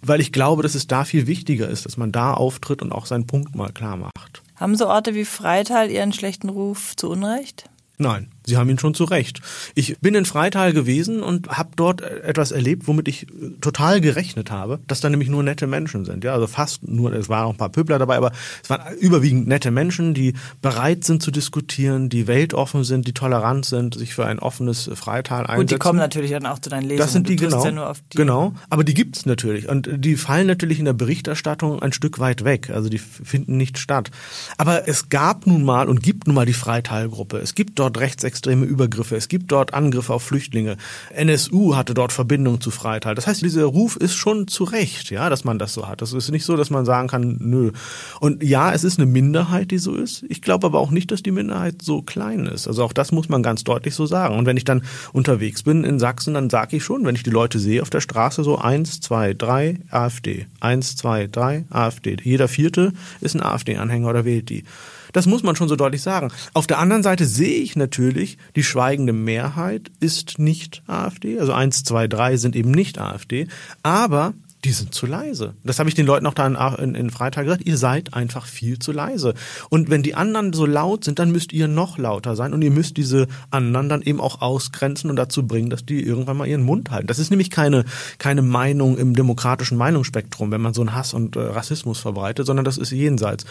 Weil ich glaube, dass es da viel wichtiger ist, dass man da auftritt und auch seinen Punkt mal klar macht. Haben so Orte wie Freital ihren schlechten Ruf zu Unrecht? Nein, Sie haben ihn schon zu Recht. Ich bin in Freital gewesen und habe dort etwas erlebt, womit ich äh, total gerechnet habe, dass da nämlich nur nette Menschen sind. Ja, also fast nur, es waren auch ein paar Pöbler dabei, aber es waren überwiegend nette Menschen, die bereit sind zu diskutieren, die weltoffen sind, die tolerant sind, sich für ein offenes Freital einsetzen. Gut, die kommen natürlich dann auch zu deinen Lesungen. Das sind die genau. Ja die. Genau, aber die gibt's natürlich und die fallen natürlich in der Berichterstattung ein Stück weit weg, also die finden nicht statt. Aber es gab nun mal und gibt nun mal die Freitalgruppe. Es gibt dort rechtsextreme Übergriffe, es gibt dort Angriffe auf Flüchtlinge. NSU hatte dort Verbindung zu Freital. Das heißt, dieser Ruf ist schon zu Recht, ja, dass man das so hat. Das ist nicht so, dass man sagen kann, nö. Und ja, es ist eine Minderheit, die so ist. Ich glaube aber auch nicht, dass die Minderheit so klein ist. Also auch das muss man ganz deutlich so sagen. Und wenn ich dann unterwegs bin in Sachsen, dann sage ich schon, wenn ich die Leute sehe auf der Straße, so eins, zwei, drei, AfD. Eins, zwei, drei, AfD. Jeder vierte ist ein AfD-Anhänger oder wählt die. Das muss man schon so deutlich sagen. Auf der anderen Seite sehe ich natürlich, die schweigende Mehrheit ist nicht AfD. Also eins, zwei, drei sind eben nicht AfD. Aber die sind zu leise. Das habe ich den Leuten auch da in, in, Freitag gesagt. Ihr seid einfach viel zu leise. Und wenn die anderen so laut sind, dann müsst ihr noch lauter sein und ihr müsst diese anderen dann eben auch ausgrenzen und dazu bringen, dass die irgendwann mal ihren Mund halten. Das ist nämlich keine, keine Meinung im demokratischen Meinungsspektrum, wenn man so einen Hass und äh, Rassismus verbreitet, sondern das ist jenseits.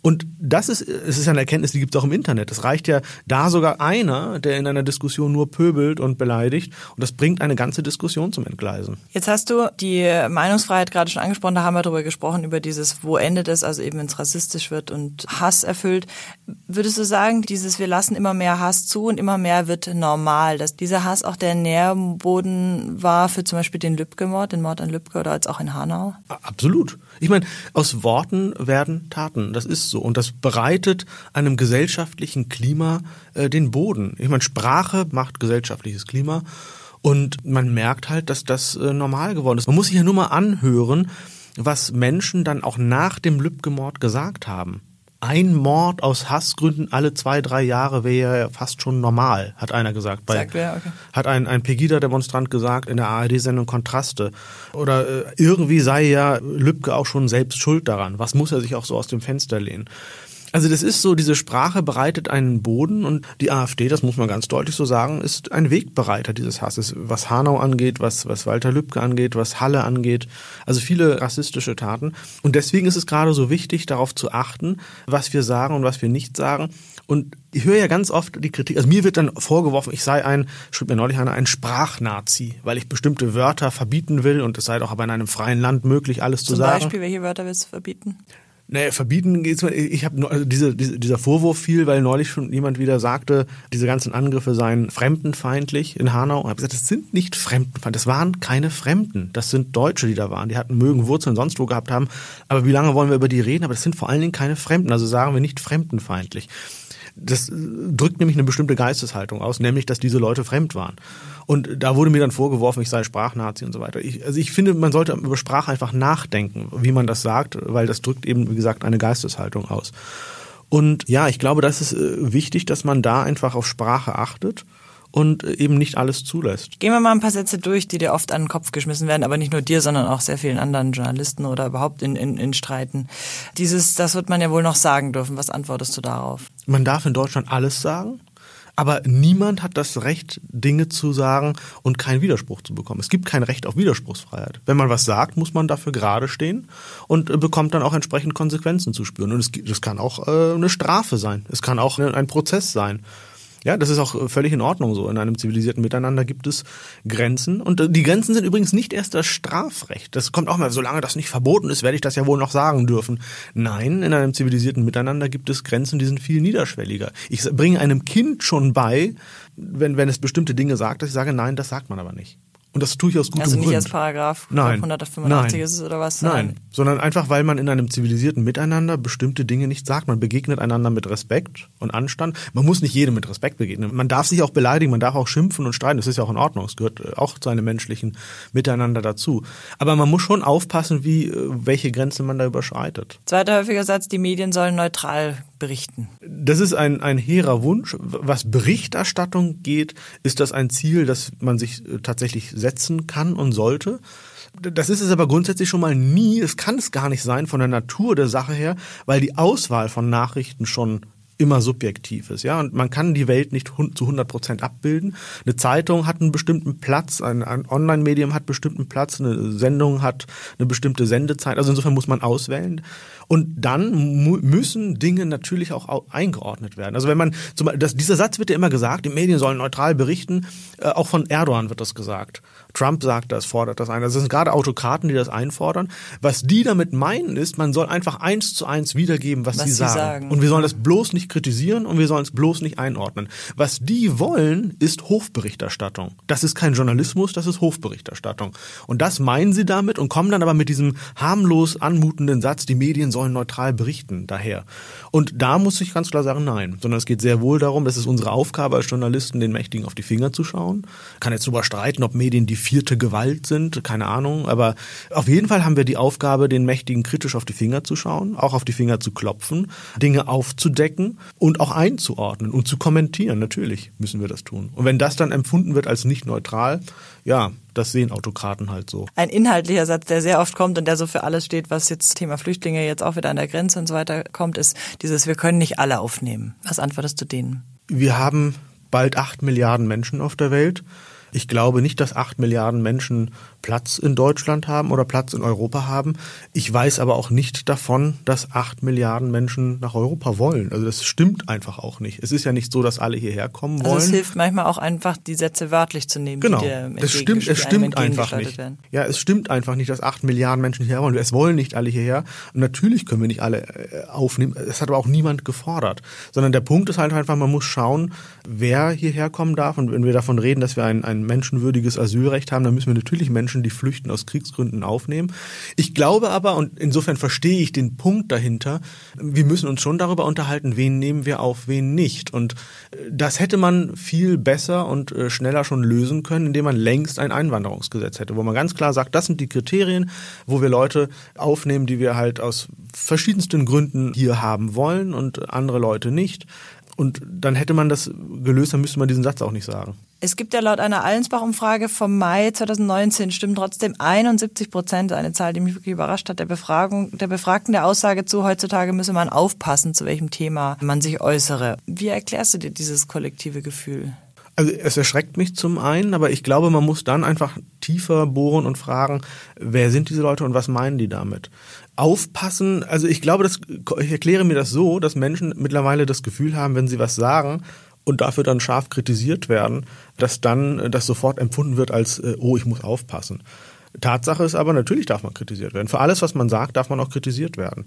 Und das ist, es ist eine Erkenntnis, die gibt es auch im Internet. Es reicht ja da sogar einer, der in einer Diskussion nur pöbelt und beleidigt und das bringt eine ganze Diskussion zum Entgleisen. Jetzt hast du die Meinung Meinungsfreiheit gerade schon angesprochen, da haben wir darüber gesprochen, über dieses, wo endet es, also eben wenn es rassistisch wird und Hass erfüllt. Würdest du sagen, dieses, wir lassen immer mehr Hass zu und immer mehr wird normal, dass dieser Hass auch der Nährboden war für zum Beispiel den Lübcke-Mord, den Mord an Lübcke oder jetzt auch in Hanau? Absolut. Ich meine, aus Worten werden Taten. Das ist so. Und das bereitet einem gesellschaftlichen Klima äh, den Boden. Ich meine, Sprache macht gesellschaftliches Klima. Und man merkt halt, dass das äh, normal geworden ist. Man muss sich ja nur mal anhören, was Menschen dann auch nach dem Lübcke-Mord gesagt haben. Ein Mord aus Hassgründen alle zwei, drei Jahre wäre ja fast schon normal, hat einer gesagt. Bei, Sagt wer? Okay. Hat ein, ein Pegida-Demonstrant gesagt in der ARD-Sendung Kontraste. Oder äh, irgendwie sei ja Lübcke auch schon selbst schuld daran. Was muss er sich auch so aus dem Fenster lehnen? Also das ist so, diese Sprache bereitet einen Boden und die AfD, das muss man ganz deutlich so sagen, ist ein Wegbereiter dieses Hasses, was Hanau angeht, was, was Walter Lübcke angeht, was Halle angeht. Also viele rassistische Taten. Und deswegen ist es gerade so wichtig, darauf zu achten, was wir sagen und was wir nicht sagen. Und ich höre ja ganz oft die Kritik, also mir wird dann vorgeworfen, ich sei ein, schrieb mir neulich einer, ein Sprachnazi, weil ich bestimmte Wörter verbieten will und es sei doch aber in einem freien Land möglich, alles Zum zu sagen. Zum Beispiel, welche Wörter willst du verbieten? Naja, verbieten geht's mal. Ich habe also diese, diese, dieser Vorwurf fiel, weil neulich schon jemand wieder sagte, diese ganzen Angriffe seien fremdenfeindlich in Hanau. Und habe gesagt, das sind nicht Fremdenfeindlich, das waren keine Fremden. Das sind Deutsche, die da waren. Die hatten mögen Wurzeln sonst wo gehabt haben. Aber wie lange wollen wir über die reden? Aber das sind vor allen Dingen keine Fremden. Also sagen wir nicht fremdenfeindlich. Das drückt nämlich eine bestimmte Geisteshaltung aus, nämlich, dass diese Leute fremd waren. Und da wurde mir dann vorgeworfen, ich sei Sprachnazi und so weiter. Ich, also ich finde, man sollte über Sprache einfach nachdenken, wie man das sagt, weil das drückt eben, wie gesagt, eine Geisteshaltung aus. Und ja, ich glaube, das ist äh, wichtig, dass man da einfach auf Sprache achtet und eben nicht alles zulässt. Gehen wir mal ein paar Sätze durch, die dir oft an den Kopf geschmissen werden, aber nicht nur dir, sondern auch sehr vielen anderen Journalisten oder überhaupt in, in, in Streiten. Dieses, das wird man ja wohl noch sagen dürfen. Was antwortest du darauf? Man darf in Deutschland alles sagen. Aber niemand hat das Recht, Dinge zu sagen und keinen Widerspruch zu bekommen. Es gibt kein Recht auf Widerspruchsfreiheit. Wenn man was sagt, muss man dafür gerade stehen und äh, bekommt dann auch entsprechend Konsequenzen zu spüren. Und es, das kann auch äh, eine Strafe sein. Es kann auch ein Prozess sein. Ja, das ist auch äh, völlig in Ordnung so. In einem zivilisierten Miteinander gibt es Grenzen. Und äh, die Grenzen sind übrigens nicht erst das Strafrecht. Das kommt auch mal, solange das nicht verboten ist, werde ich das ja wohl noch sagen dürfen. Nein, in einem zivilisierten Miteinander gibt es Grenzen, die sind viel niederschwelliger. Ich bringe einem Kind schon bei, wenn, wenn es bestimmte Dinge sagt, dass ich sage, nein, das sagt man aber nicht. Und das tue ich aus gutem also nicht Grund. als Paragraph Nein. 185 Nein. ist es oder was? Nein, sondern einfach, weil man in einem zivilisierten Miteinander bestimmte Dinge nicht sagt. Man begegnet einander mit Respekt und Anstand. Man muss nicht jedem mit Respekt begegnen. Man darf sich auch beleidigen, man darf auch schimpfen und streiten. Das ist ja auch in Ordnung. Es gehört äh, auch zu einem menschlichen Miteinander dazu. Aber man muss schon aufpassen, wie, äh, welche Grenze man da überschreitet. Zweiter häufiger Satz, die Medien sollen neutral berichten. Das ist ein, ein hehrer Wunsch. Was Berichterstattung geht, ist das ein Ziel, das man sich äh, tatsächlich setzen kann und sollte. Das ist es aber grundsätzlich schon mal nie. Es kann es gar nicht sein von der Natur der Sache her, weil die Auswahl von Nachrichten schon immer subjektiv ist, ja, und man kann die Welt nicht zu 100 Prozent abbilden. Eine Zeitung hat einen bestimmten Platz, ein, ein Online-Medium hat einen bestimmten Platz, eine Sendung hat eine bestimmte Sendezeit, also insofern muss man auswählen. Und dann müssen Dinge natürlich auch eingeordnet werden. Also wenn man, zum Beispiel, das, dieser Satz wird ja immer gesagt, die Medien sollen neutral berichten, äh, auch von Erdogan wird das gesagt. Trump sagt das, fordert das ein. Also es sind gerade Autokraten, die das einfordern. Was die damit meinen ist, man soll einfach eins zu eins wiedergeben, was, was sie, sagen. sagen. Und wir sollen das bloß nicht kritisieren und wir sollen es bloß nicht einordnen. Was die wollen, ist Hofberichterstattung. Das ist kein Journalismus, das ist Hofberichterstattung. Und das meinen sie damit und kommen dann aber mit diesem harmlos anmutenden Satz, die Medien sollen neutral berichten, daher. Und da muss ich ganz klar sagen, nein. Sondern es geht sehr wohl darum, es ist unsere Aufgabe als Journalisten, den Mächtigen auf die Finger zu schauen. Kann jetzt darüber streiten, ob Medien die vierte Gewalt sind, keine Ahnung. Aber auf jeden Fall haben wir die Aufgabe, den Mächtigen kritisch auf die Finger zu schauen, auch auf die Finger zu klopfen, Dinge aufzudecken und auch einzuordnen und zu kommentieren. Natürlich müssen wir das tun. Und wenn das dann empfunden wird als nicht neutral, ja, das sehen Autokraten halt so. Ein inhaltlicher Satz, der sehr oft kommt und der so für alles steht, was jetzt Thema Flüchtlinge jetzt auch wieder an der Grenze und so weiter kommt, ist dieses, wir können nicht alle aufnehmen. Was antwortest du denen? Wir haben bald acht Milliarden Menschen auf der Welt. Ich glaube nicht, dass acht Milliarden Menschen Platz in Deutschland haben oder Platz in Europa haben. Ich weiß aber auch nicht davon, dass acht Milliarden Menschen nach Europa wollen. Also das stimmt einfach auch nicht. Es ist ja nicht so, dass alle hierher kommen wollen. Also es hilft manchmal auch einfach, die Sätze wörtlich zu nehmen. Genau. es stimmt, es stimmt einfach nicht. Werden. Ja, es stimmt einfach nicht, dass acht Milliarden Menschen hierher wollen. Es wollen nicht alle hierher. Und natürlich können wir nicht alle äh, aufnehmen. Es hat aber auch niemand gefordert. Sondern der Punkt ist halt einfach, man muss schauen, wer hierher kommen darf. Und wenn wir davon reden, dass wir ein, ein menschenwürdiges Asylrecht haben, dann müssen wir natürlich Menschen Menschen, die flüchten aus Kriegsgründen aufnehmen. Ich glaube aber, und insofern verstehe ich den Punkt dahinter, wir müssen uns schon darüber unterhalten, wen nehmen wir auf, wen nicht. Und äh, das hätte man viel besser und äh, schneller schon lösen können, indem man längst ein Einwanderungsgesetz hätte, wo man ganz klar sagt, das sind die Kriterien, wo wir Leute aufnehmen, die wir halt aus verschiedensten Gründen hier haben wollen und andere Leute nicht. Und dann hätte man das gelöst, dann müsste man diesen Satz auch nicht sagen. Es gibt ja laut einer Allensbach-Umfrage vom Mai 2019 stimmen trotzdem 71 Prozent, eine Zahl, die mich wirklich überrascht hat, der Befragung, der Befragten der Aussage zu, heutzutage müsse man aufpassen, zu welchem Thema man sich äußere. Wie erklärst du dir dieses kollektive Gefühl? Also es erschreckt mich zum einen, aber ich glaube, man muss dann einfach tiefer bohren und fragen, wer sind diese Leute und was meinen die damit? Aufpassen, also ich glaube, das, ich erkläre mir das so, dass Menschen mittlerweile das Gefühl haben, wenn sie was sagen, und dafür dann scharf kritisiert werden, dass dann äh, das sofort empfunden wird als, äh, oh, ich muss aufpassen. Tatsache ist aber, natürlich darf man kritisiert werden. Für alles, was man sagt, darf man auch kritisiert werden.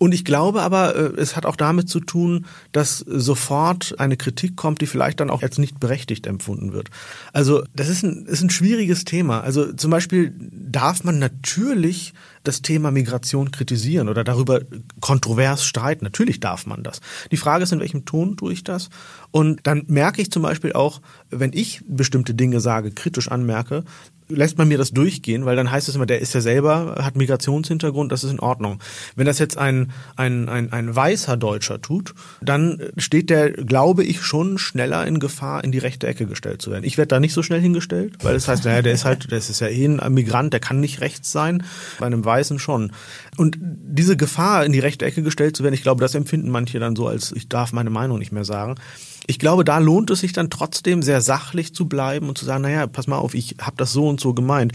Und ich glaube aber, äh, es hat auch damit zu tun, dass sofort eine Kritik kommt, die vielleicht dann auch als nicht berechtigt empfunden wird. Also das ist ein, ist ein schwieriges Thema. Also zum Beispiel darf man natürlich das Thema Migration kritisieren oder darüber kontrovers streiten. Natürlich darf man das. Die Frage ist, in welchem Ton tue ich das? Und dann merke ich zum Beispiel auch, wenn ich bestimmte Dinge sage, kritisch anmerke, lässt man mir das durchgehen, weil dann heißt es immer, der ist ja selber, hat Migrationshintergrund, das ist in Ordnung. Wenn das jetzt ein, ein, ein, ein weißer Deutscher tut, dann steht der, glaube ich, schon schneller in Gefahr, in die rechte Ecke gestellt zu werden. Ich werde da nicht so schnell hingestellt, weil das heißt, naja, der ist halt, das ist ja eh ein Migrant, der kann nicht rechts sein, bei einem Weißen schon. Und diese Gefahr, in die rechte Ecke gestellt zu werden, ich glaube, das empfinden manche dann so, als ich darf meine Meinung nicht mehr sagen ich glaube, da lohnt es sich dann trotzdem sehr sachlich zu bleiben und zu sagen, naja, pass mal auf, ich habe das so und so gemeint.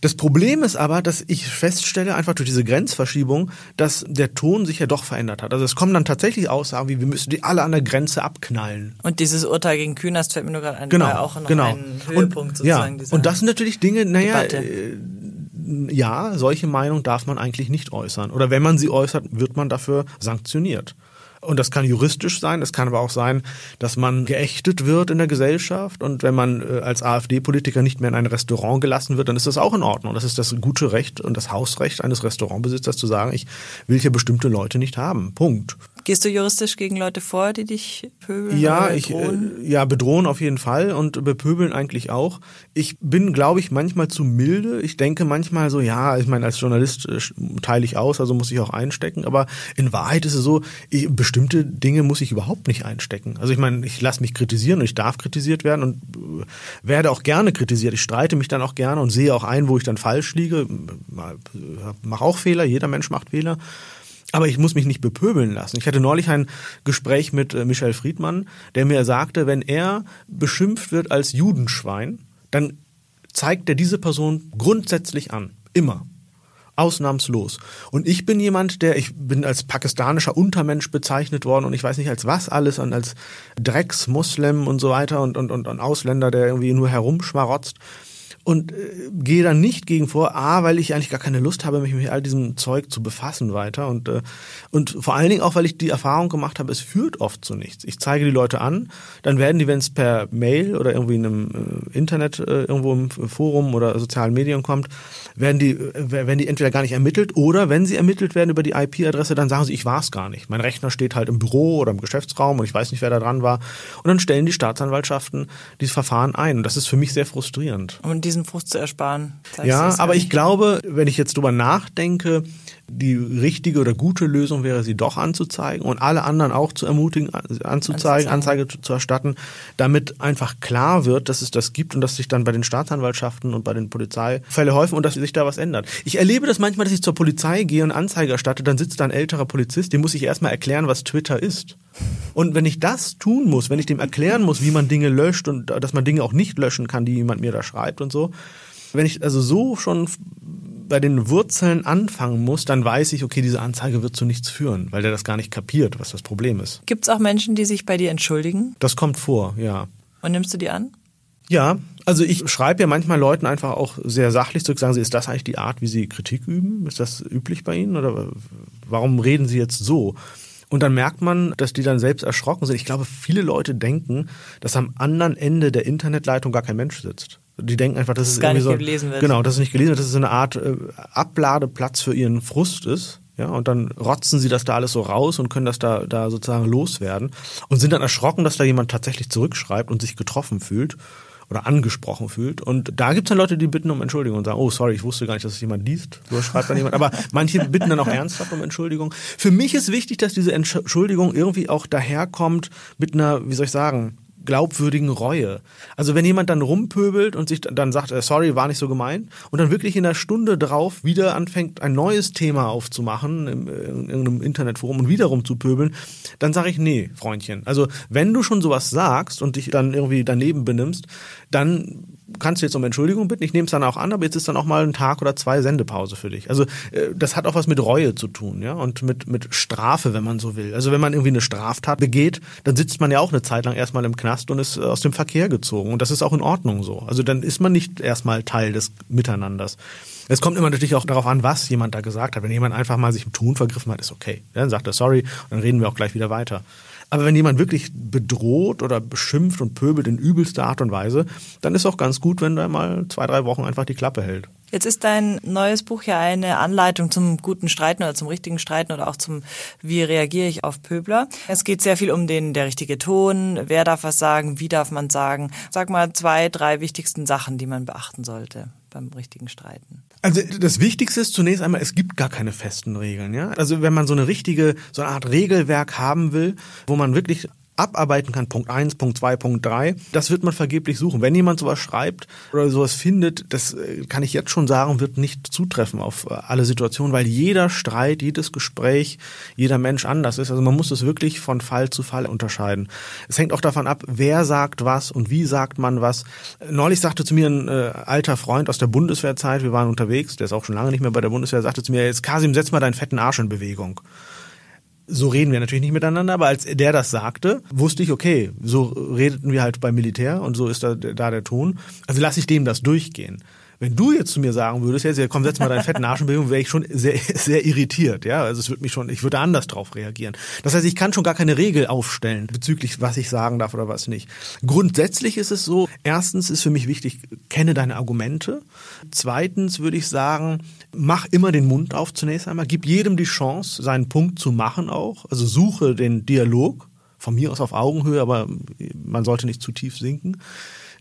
Das Problem ist aber, dass ich feststelle, einfach durch diese Grenzverschiebung, dass der Ton sich ja doch verändert hat. Also es kommen dann tatsächlich Aussagen wie, wir müssen die alle an der Grenze abknallen. Und dieses Urteil gegen Kühnerst fällt mir nur gerade ein, genau, war auch noch genau. ein Höhepunkt und, sozusagen. Ja, und das sind natürlich Dinge, naja, äh, ja, solche Meinung darf man eigentlich nicht äußern. Oder wenn man sie äußert, wird man dafür sanktioniert. Und das kann juristisch sein, es kann aber auch sein, dass man geächtet wird in der Gesellschaft. Und wenn man äh, als AfD-Politiker nicht mehr in ein Restaurant gelassen wird, dann ist das auch in Ordnung. Das ist das gute Recht und das Hausrecht eines Restaurantbesitzers zu sagen, ich will hier bestimmte Leute nicht haben. Punkt. Gehst du juristisch gegen Leute vor, die dich pöbeln? Ja, oder ich, äh, ja, bedrohen auf jeden Fall und bepöbeln eigentlich auch. Ich bin, glaube ich, manchmal zu milde. Ich denke manchmal so, ja, ich meine, als Journalist äh, teile ich aus, also muss ich auch einstecken. Aber in Wahrheit ist es so, ich, bestimmte Dinge muss ich überhaupt nicht einstecken. Also ich meine, ich lasse mich kritisieren und ich darf kritisiert werden und äh, werde auch gerne kritisiert. Ich streite mich dann auch gerne und sehe auch ein, wo ich dann falsch liege. Mache auch Fehler, jeder Mensch macht Fehler. Aber ich muss mich nicht bepöbeln lassen. Ich hatte neulich ein Gespräch mit äh, Michael Friedmann, der mir sagte, wenn er beschimpft wird als Judenschwein, dann zeigt er diese Person grundsätzlich an. Immer. Ausnahmslos. Und ich bin jemand, der, ich bin als pakistanischer Untermensch bezeichnet worden und ich weiß nicht als was alles und als Drecksmuslim und so weiter und, und, und, und Ausländer, der irgendwie nur herumschmarotzt. Und äh, gehe dann nicht gegen vor, A, weil ich eigentlich gar keine Lust habe, mich mit all diesem Zeug zu befassen weiter und, äh, und vor allen Dingen auch, weil ich die Erfahrung gemacht habe, es führt oft zu nichts. Ich zeige die Leute an, dann werden die, wenn es per Mail oder irgendwie in einem äh, Internet äh, irgendwo im Forum oder sozialen Medien kommt, werden die, äh, werden die entweder gar nicht ermittelt oder wenn sie ermittelt werden über die IP-Adresse, dann sagen sie, ich war es gar nicht. Mein Rechner steht halt im Büro oder im Geschäftsraum und ich weiß nicht, wer da dran war. Und dann stellen die Staatsanwaltschaften dieses Verfahren ein. Und das ist für mich sehr frustrierend. Und diesen Frust zu ersparen. Ja, aber ich glaube, wenn ich jetzt drüber nachdenke, die richtige oder gute Lösung wäre, sie doch anzuzeigen und alle anderen auch zu ermutigen, anzuzeigen, Anzeige zu erstatten, damit einfach klar wird, dass es das gibt und dass sich dann bei den Staatsanwaltschaften und bei den Polizeifälle häufen und dass sich da was ändert. Ich erlebe das manchmal, dass ich zur Polizei gehe und Anzeige erstatte, dann sitzt da ein älterer Polizist, dem muss ich erstmal erklären, was Twitter ist. Und wenn ich das tun muss, wenn ich dem erklären muss, wie man Dinge löscht und dass man Dinge auch nicht löschen kann, die jemand mir da schreibt und so, wenn ich also so schon bei den Wurzeln anfangen muss, dann weiß ich, okay, diese Anzeige wird zu nichts führen, weil der das gar nicht kapiert, was das Problem ist. Gibt es auch Menschen, die sich bei dir entschuldigen? Das kommt vor, ja. Und nimmst du die an? Ja, also ich schreibe ja manchmal Leuten einfach auch sehr sachlich zurück, sagen sie, ist das eigentlich die Art, wie sie Kritik üben? Ist das üblich bei Ihnen oder warum reden Sie jetzt so? Und dann merkt man, dass die dann selbst erschrocken sind. Ich glaube, viele Leute denken, dass am anderen Ende der Internetleitung gar kein Mensch sitzt. Die denken einfach, dass das es irgendwie nicht so, gelesen wird. Genau, dass es nicht gelesen wird, dass es eine Art äh, Abladeplatz für ihren Frust ist. Ja, und dann rotzen sie das da alles so raus und können das da, da sozusagen loswerden und sind dann erschrocken, dass da jemand tatsächlich zurückschreibt und sich getroffen fühlt oder angesprochen fühlt. Und da gibt es dann Leute, die bitten um Entschuldigung und sagen, oh sorry, ich wusste gar nicht, dass es jemand liest. So schreibt dann jemand. Aber manche bitten dann auch ernsthaft um Entschuldigung. Für mich ist wichtig, dass diese Entschuldigung irgendwie auch daherkommt mit einer, wie soll ich sagen, glaubwürdigen Reue. Also wenn jemand dann rumpöbelt und sich dann sagt, äh, sorry, war nicht so gemein, und dann wirklich in der Stunde drauf wieder anfängt, ein neues Thema aufzumachen in, in irgendeinem Internetforum und wieder rumzupöbeln, dann sage ich, nee, Freundchen. Also wenn du schon sowas sagst und dich dann irgendwie daneben benimmst, dann kannst du jetzt um Entschuldigung bitten, ich nehme es dann auch an, aber jetzt ist dann auch mal ein Tag oder zwei Sendepause für dich. Also äh, das hat auch was mit Reue zu tun, ja, und mit, mit Strafe, wenn man so will. Also wenn man irgendwie eine Straftat begeht, dann sitzt man ja auch eine Zeit lang erstmal im Knast und ist äh, aus dem Verkehr gezogen. Und das ist auch in Ordnung so. Also dann ist man nicht erstmal Teil des Miteinanders. Es kommt immer natürlich auch darauf an, was jemand da gesagt hat. Wenn jemand einfach mal sich im Tun vergriffen hat, ist okay. Dann sagt er sorry und dann reden wir auch gleich wieder weiter. Aber wenn jemand wirklich bedroht oder beschimpft und pöbelt in übelster Art und Weise, dann ist auch ganz gut, wenn der mal zwei, drei Wochen einfach die Klappe hält. Jetzt ist dein neues Buch ja eine Anleitung zum guten Streiten oder zum richtigen Streiten oder auch zum, wie reagiere ich auf Pöbler. Es geht sehr viel um den, der richtige Ton, wer darf was sagen, wie darf man sagen. Sag mal zwei, drei wichtigsten Sachen, die man beachten sollte beim richtigen Streiten. Also das Wichtigste ist zunächst einmal, es gibt gar keine festen Regeln. Ja? Also wenn man so eine richtige, so eine Art Regelwerk haben will, wo man wirklich abarbeiten kann, Punkt eins, Punkt zwei, Punkt drei, das wird man vergeblich suchen. Wenn jemand sowas schreibt oder sowas findet, das äh, kann ich jetzt schon sagen, wird nicht zutreffen auf äh, alle Situationen, weil jeder Streit, jedes Gespräch, jeder Mensch anders ist. Also man muss es wirklich von Fall zu Fall unterscheiden. Es hängt auch davon ab, wer sagt was und wie sagt man was. Neulich sagte zu mir ein äh, alter Freund aus der Bundeswehrzeit, wir waren unterwegs, der ist auch schon lange nicht mehr bei der Bundeswehr, sagte zu mir, jetzt Kasim, setz mal deinen fetten Arsch in Bewegung so reden wir natürlich nicht miteinander, aber als der das sagte, wusste ich, okay, so redeten wir halt beim Militär und so ist da, da der Ton. Also lasse ich dem das durchgehen. Wenn du jetzt zu mir sagen würdest, jetzt, komm, setz mal deinen fetten Arsch in Bewegung, wäre ich schon sehr, sehr irritiert, ja. Also es würde mich schon, ich würde anders drauf reagieren. Das heißt, ich kann schon gar keine Regel aufstellen bezüglich, was ich sagen darf oder was nicht. Grundsätzlich ist es so, erstens ist für mich wichtig, kenne deine Argumente. Zweitens würde ich sagen, mach immer den Mund auf zunächst einmal, gib jedem die Chance, seinen Punkt zu machen auch. Also suche den Dialog, von mir aus auf Augenhöhe, aber man sollte nicht zu tief sinken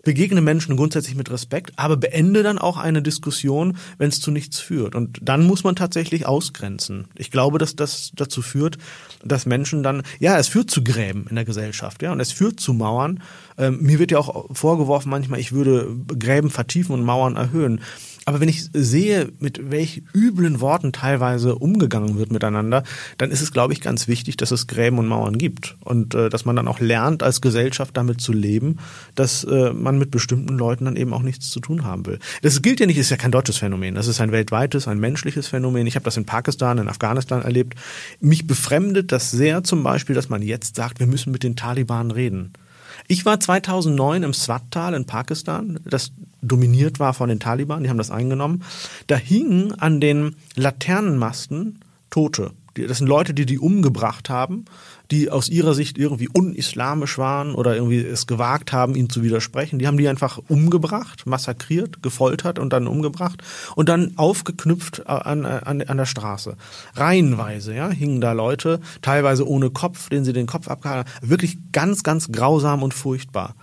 begegne Menschen grundsätzlich mit Respekt, aber beende dann auch eine Diskussion, wenn es zu nichts führt. Und dann muss man tatsächlich ausgrenzen. Ich glaube, dass das dazu führt, dass Menschen dann, ja, es führt zu Gräben in der Gesellschaft, ja, und es führt zu Mauern. Ähm, mir wird ja auch vorgeworfen manchmal, ich würde Gräben vertiefen und Mauern erhöhen. Aber wenn ich sehe, mit welch üblen Worten teilweise umgegangen wird miteinander, dann ist es, glaube ich, ganz wichtig, dass es Gräben und Mauern gibt und äh, dass man dann auch lernt, als Gesellschaft damit zu leben, dass äh, man mit bestimmten Leuten dann eben auch nichts zu tun haben will. Das gilt ja nicht, ist ja kein deutsches Phänomen, das ist ein weltweites, ein menschliches Phänomen. Ich habe das in Pakistan, in Afghanistan erlebt. Mich befremdet das sehr zum Beispiel, dass man jetzt sagt, wir müssen mit den Taliban reden. Ich war 2009 im Swat-Tal in Pakistan. Das dominiert war von den Taliban, die haben das eingenommen. Da hingen an den Laternenmasten Tote. Das sind Leute, die die umgebracht haben, die aus ihrer Sicht irgendwie unislamisch waren oder irgendwie es gewagt haben, ihnen zu widersprechen. Die haben die einfach umgebracht, massakriert, gefoltert und dann umgebracht und dann aufgeknüpft an, an, an der Straße. Reihenweise, ja, hingen da Leute, teilweise ohne Kopf, denen sie den Kopf abgehalten haben. Wirklich ganz, ganz grausam und furchtbar.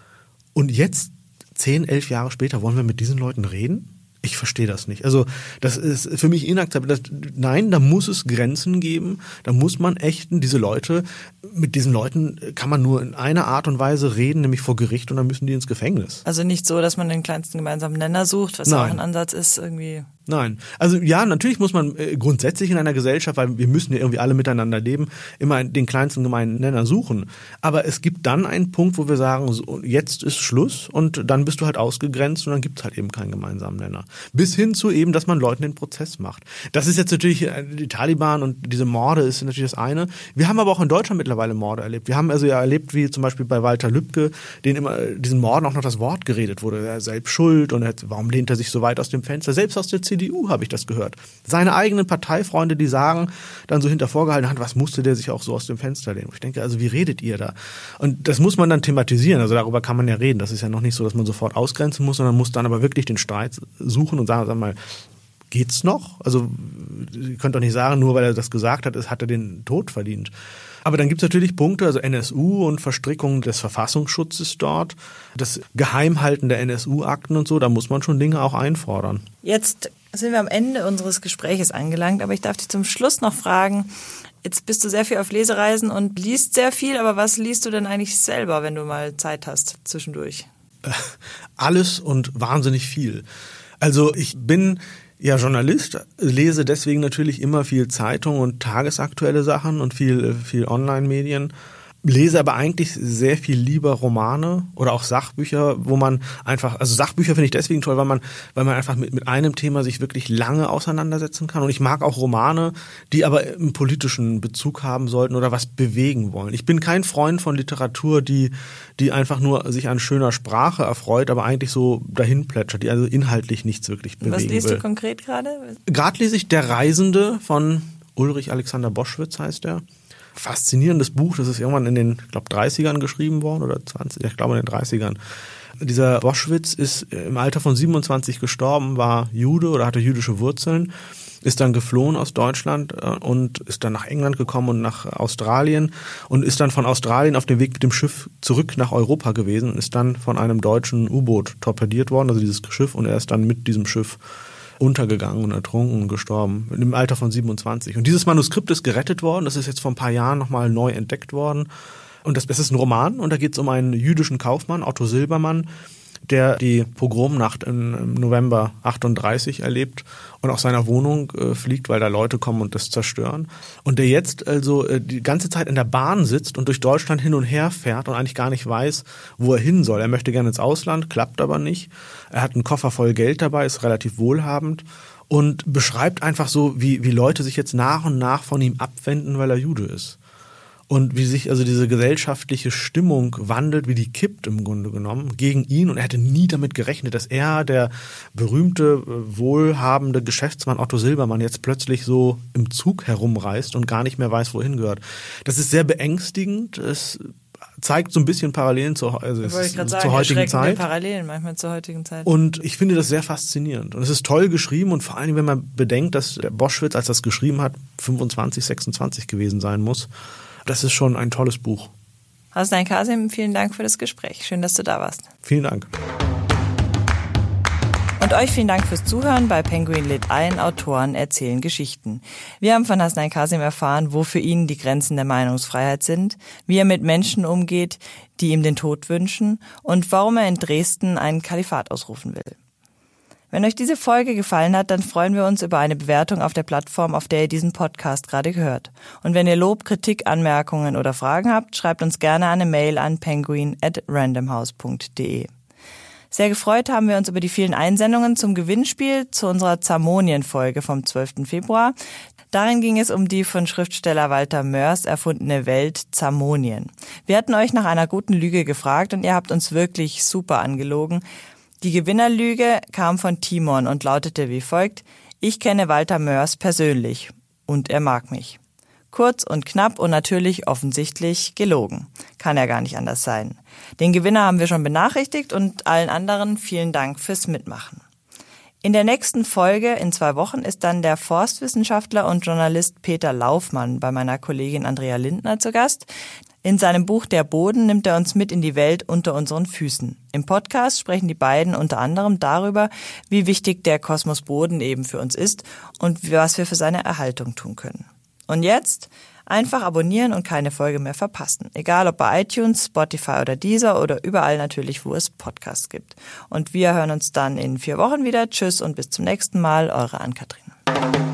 Und jetzt, zehn, elf Jahre später, wollen wir mit diesen Leuten reden? Ich verstehe das nicht. Also das ist für mich inakzeptabel. nein, da muss es Grenzen geben. Da muss man echten diese Leute mit diesen Leuten kann man nur in einer Art und Weise reden, nämlich vor Gericht und dann müssen die ins Gefängnis. Also nicht so, dass man den kleinsten gemeinsamen Nenner sucht, was Nein. auch ein Ansatz ist irgendwie. Nein. Also ja, natürlich muss man äh, grundsätzlich in einer Gesellschaft, weil wir müssen ja irgendwie alle miteinander leben, immer den kleinsten gemeinen Nenner suchen. Aber es gibt dann einen Punkt, wo wir sagen, so, jetzt ist Schluss und dann bist du halt ausgegrenzt und dann gibt es halt eben keinen gemeinsamen Nenner. Bis hin zu eben, dass man Leuten den Prozess macht. Das ist jetzt natürlich, äh, die Taliban und diese Morde ist natürlich das eine. Wir haben aber auch in Deutschland mittlerweile Morde erlebt. Wir haben also ja erlebt, wie zum Beispiel bei Walter Lübcke, den immer diesen Morden auch noch das Wort geredet wurde. Er selbst schuld und er, warum lehnt er sich so weit aus dem Fenster? Selbst aus der CDU habe ich das gehört. Seine eigenen Parteifreunde, die sagen, dann so hinter vorgehalten hat, was musste der sich auch so aus dem Fenster lehnen? Ich denke, also wie redet ihr da? Und das muss man dann thematisieren. Also darüber kann man ja reden. Das ist ja noch nicht so, dass man sofort ausgrenzen muss, sondern muss dann aber wirklich den Streit suchen und sagen, sag mal, geht's noch? Also, ihr könnt doch nicht sagen, nur weil er das gesagt hat, hat er den Tod verdient. Aber dann gibt es natürlich Punkte, also NSU und Verstrickung des Verfassungsschutzes dort, das Geheimhalten der NSU-Akten und so, da muss man schon Dinge auch einfordern. Jetzt sind wir am Ende unseres Gespräches angelangt, aber ich darf dich zum Schluss noch fragen, Jetzt bist du sehr viel auf Lesereisen und liest sehr viel, aber was liest du denn eigentlich selber, wenn du mal Zeit hast zwischendurch? Alles und wahnsinnig viel. Also ich bin ja, Journalist, lese deswegen natürlich immer viel Zeitung und tagesaktuelle Sachen und viel, viel Online-Medien lese aber eigentlich sehr viel lieber Romane oder auch Sachbücher, wo man einfach, also Sachbücher finde ich deswegen toll, weil man, weil man einfach mit, mit einem Thema sich wirklich lange auseinandersetzen kann. Und ich mag auch Romane, die aber einen politischen Bezug haben sollten oder was bewegen wollen. Ich bin kein Freund von Literatur, die, die einfach nur sich an schöner Sprache erfreut, aber eigentlich so dahin plätschert, die also inhaltlich nichts wirklich bewegen Was liest will. du konkret gerade? Gerade lese ich Der Reisende von Ulrich Alexander Boschwitz heißt er faszinierendes Buch. Das ist irgendwann in den, ich glaube, 30ern geschrieben worden oder 20, ich glaube in den 30ern. Dieser Boschwitz ist im Alter von 27 gestorben, war Jude oder hatte jüdische Wurzeln, ist dann geflohen aus Deutschland äh, und ist dann nach England gekommen und nach Australien und ist dann von Australien auf dem Weg mit dem Schiff zurück nach Europa gewesen und ist dann von einem deutschen U-Boot torpediert worden, also dieses Schiff, und er ist dann mit diesem Schiff untergegangen und ertrunken und gestorben, im Alter von 27. Und dieses Manuskript ist gerettet worden, das ist jetzt vor ein paar Jahren nochmal neu entdeckt worden. Und das, das ist ein Roman und da geht es um einen jüdischen Kaufmann, Otto Silbermann, der die Pogromnacht im November 38 erlebt und aus seiner Wohnung äh, fliegt, weil da Leute kommen und das zerstören. Und der jetzt also äh, die ganze Zeit in der Bahn sitzt und durch Deutschland hin und her fährt und eigentlich gar nicht weiß, wo er hin soll. Er möchte gerne ins Ausland, klappt aber nicht. Er hat einen Koffer voll Geld dabei, ist relativ wohlhabend und beschreibt einfach so, wie, wie Leute sich jetzt nach und nach von ihm abwenden, weil er Jude ist und wie sich also diese gesellschaftliche Stimmung wandelt, wie die kippt im Grunde genommen gegen ihn. Und er hätte nie damit gerechnet, dass er, der berühmte, äh, wohlhabende Geschäftsmann Otto Silbermann, jetzt plötzlich so im Zug herumreist und gar nicht mehr weiß, wohin gehört. Das ist sehr beängstigend. Es zeigt so ein bisschen Parallelen zur, also zur sagen, heutigen Zeit. Parallelen manchmal zur heutigen Zeit. Und ich finde das sehr faszinierend. Und es ist toll geschrieben und vor allem, wenn man bedenkt, dass der Boschwitz, als das geschrieben hat, 25, 26 gewesen sein muss das ist schon ein tolles Buch. Hasnain Kasim, vielen Dank für das Gespräch. Schön, dass du da warst. Vielen Dank. Und euch vielen Dank fürs Zuhören bei Penguin Lit ein. Autoren erzählen Geschichten. Wir haben von Hasnain Kasim erfahren, wo für ihn die Grenzen der Meinungsfreiheit sind, wie er mit Menschen umgeht, die ihm den Tod wünschen und warum er in Dresden einen Kalifat ausrufen will. Wenn euch diese Folge gefallen hat, dann freuen wir uns über eine Bewertung auf der Plattform, auf der ihr diesen Podcast gerade hört. Und wenn ihr Lob, Kritik, Anmerkungen oder Fragen habt, schreibt uns gerne eine Mail an penguin at randomhouse.de. Sehr gefreut haben wir uns über die vielen Einsendungen zum Gewinnspiel zu unserer Zamonien-Folge vom 12. Februar. Darin ging es um die von Schriftsteller Walter Mörs erfundene Welt Zamonien. Wir hatten euch nach einer guten Lüge gefragt und ihr habt uns wirklich super angelogen. Die Gewinnerlüge kam von Timon und lautete wie folgt, ich kenne Walter Mörs persönlich und er mag mich. Kurz und knapp und natürlich offensichtlich gelogen. Kann ja gar nicht anders sein. Den Gewinner haben wir schon benachrichtigt und allen anderen vielen Dank fürs Mitmachen. In der nächsten Folge in zwei Wochen ist dann der Forstwissenschaftler und Journalist Peter Laufmann bei meiner Kollegin Andrea Lindner zu Gast. In seinem Buch Der Boden nimmt er uns mit in die Welt unter unseren Füßen. Im Podcast sprechen die beiden unter anderem darüber, wie wichtig der Kosmos Boden eben für uns ist und was wir für seine Erhaltung tun können. Und jetzt einfach abonnieren und keine Folge mehr verpassen. Egal ob bei iTunes, Spotify oder Deezer oder überall natürlich, wo es Podcasts gibt. Und wir hören uns dann in vier Wochen wieder. Tschüss und bis zum nächsten Mal. Eure Ann-Kathrin.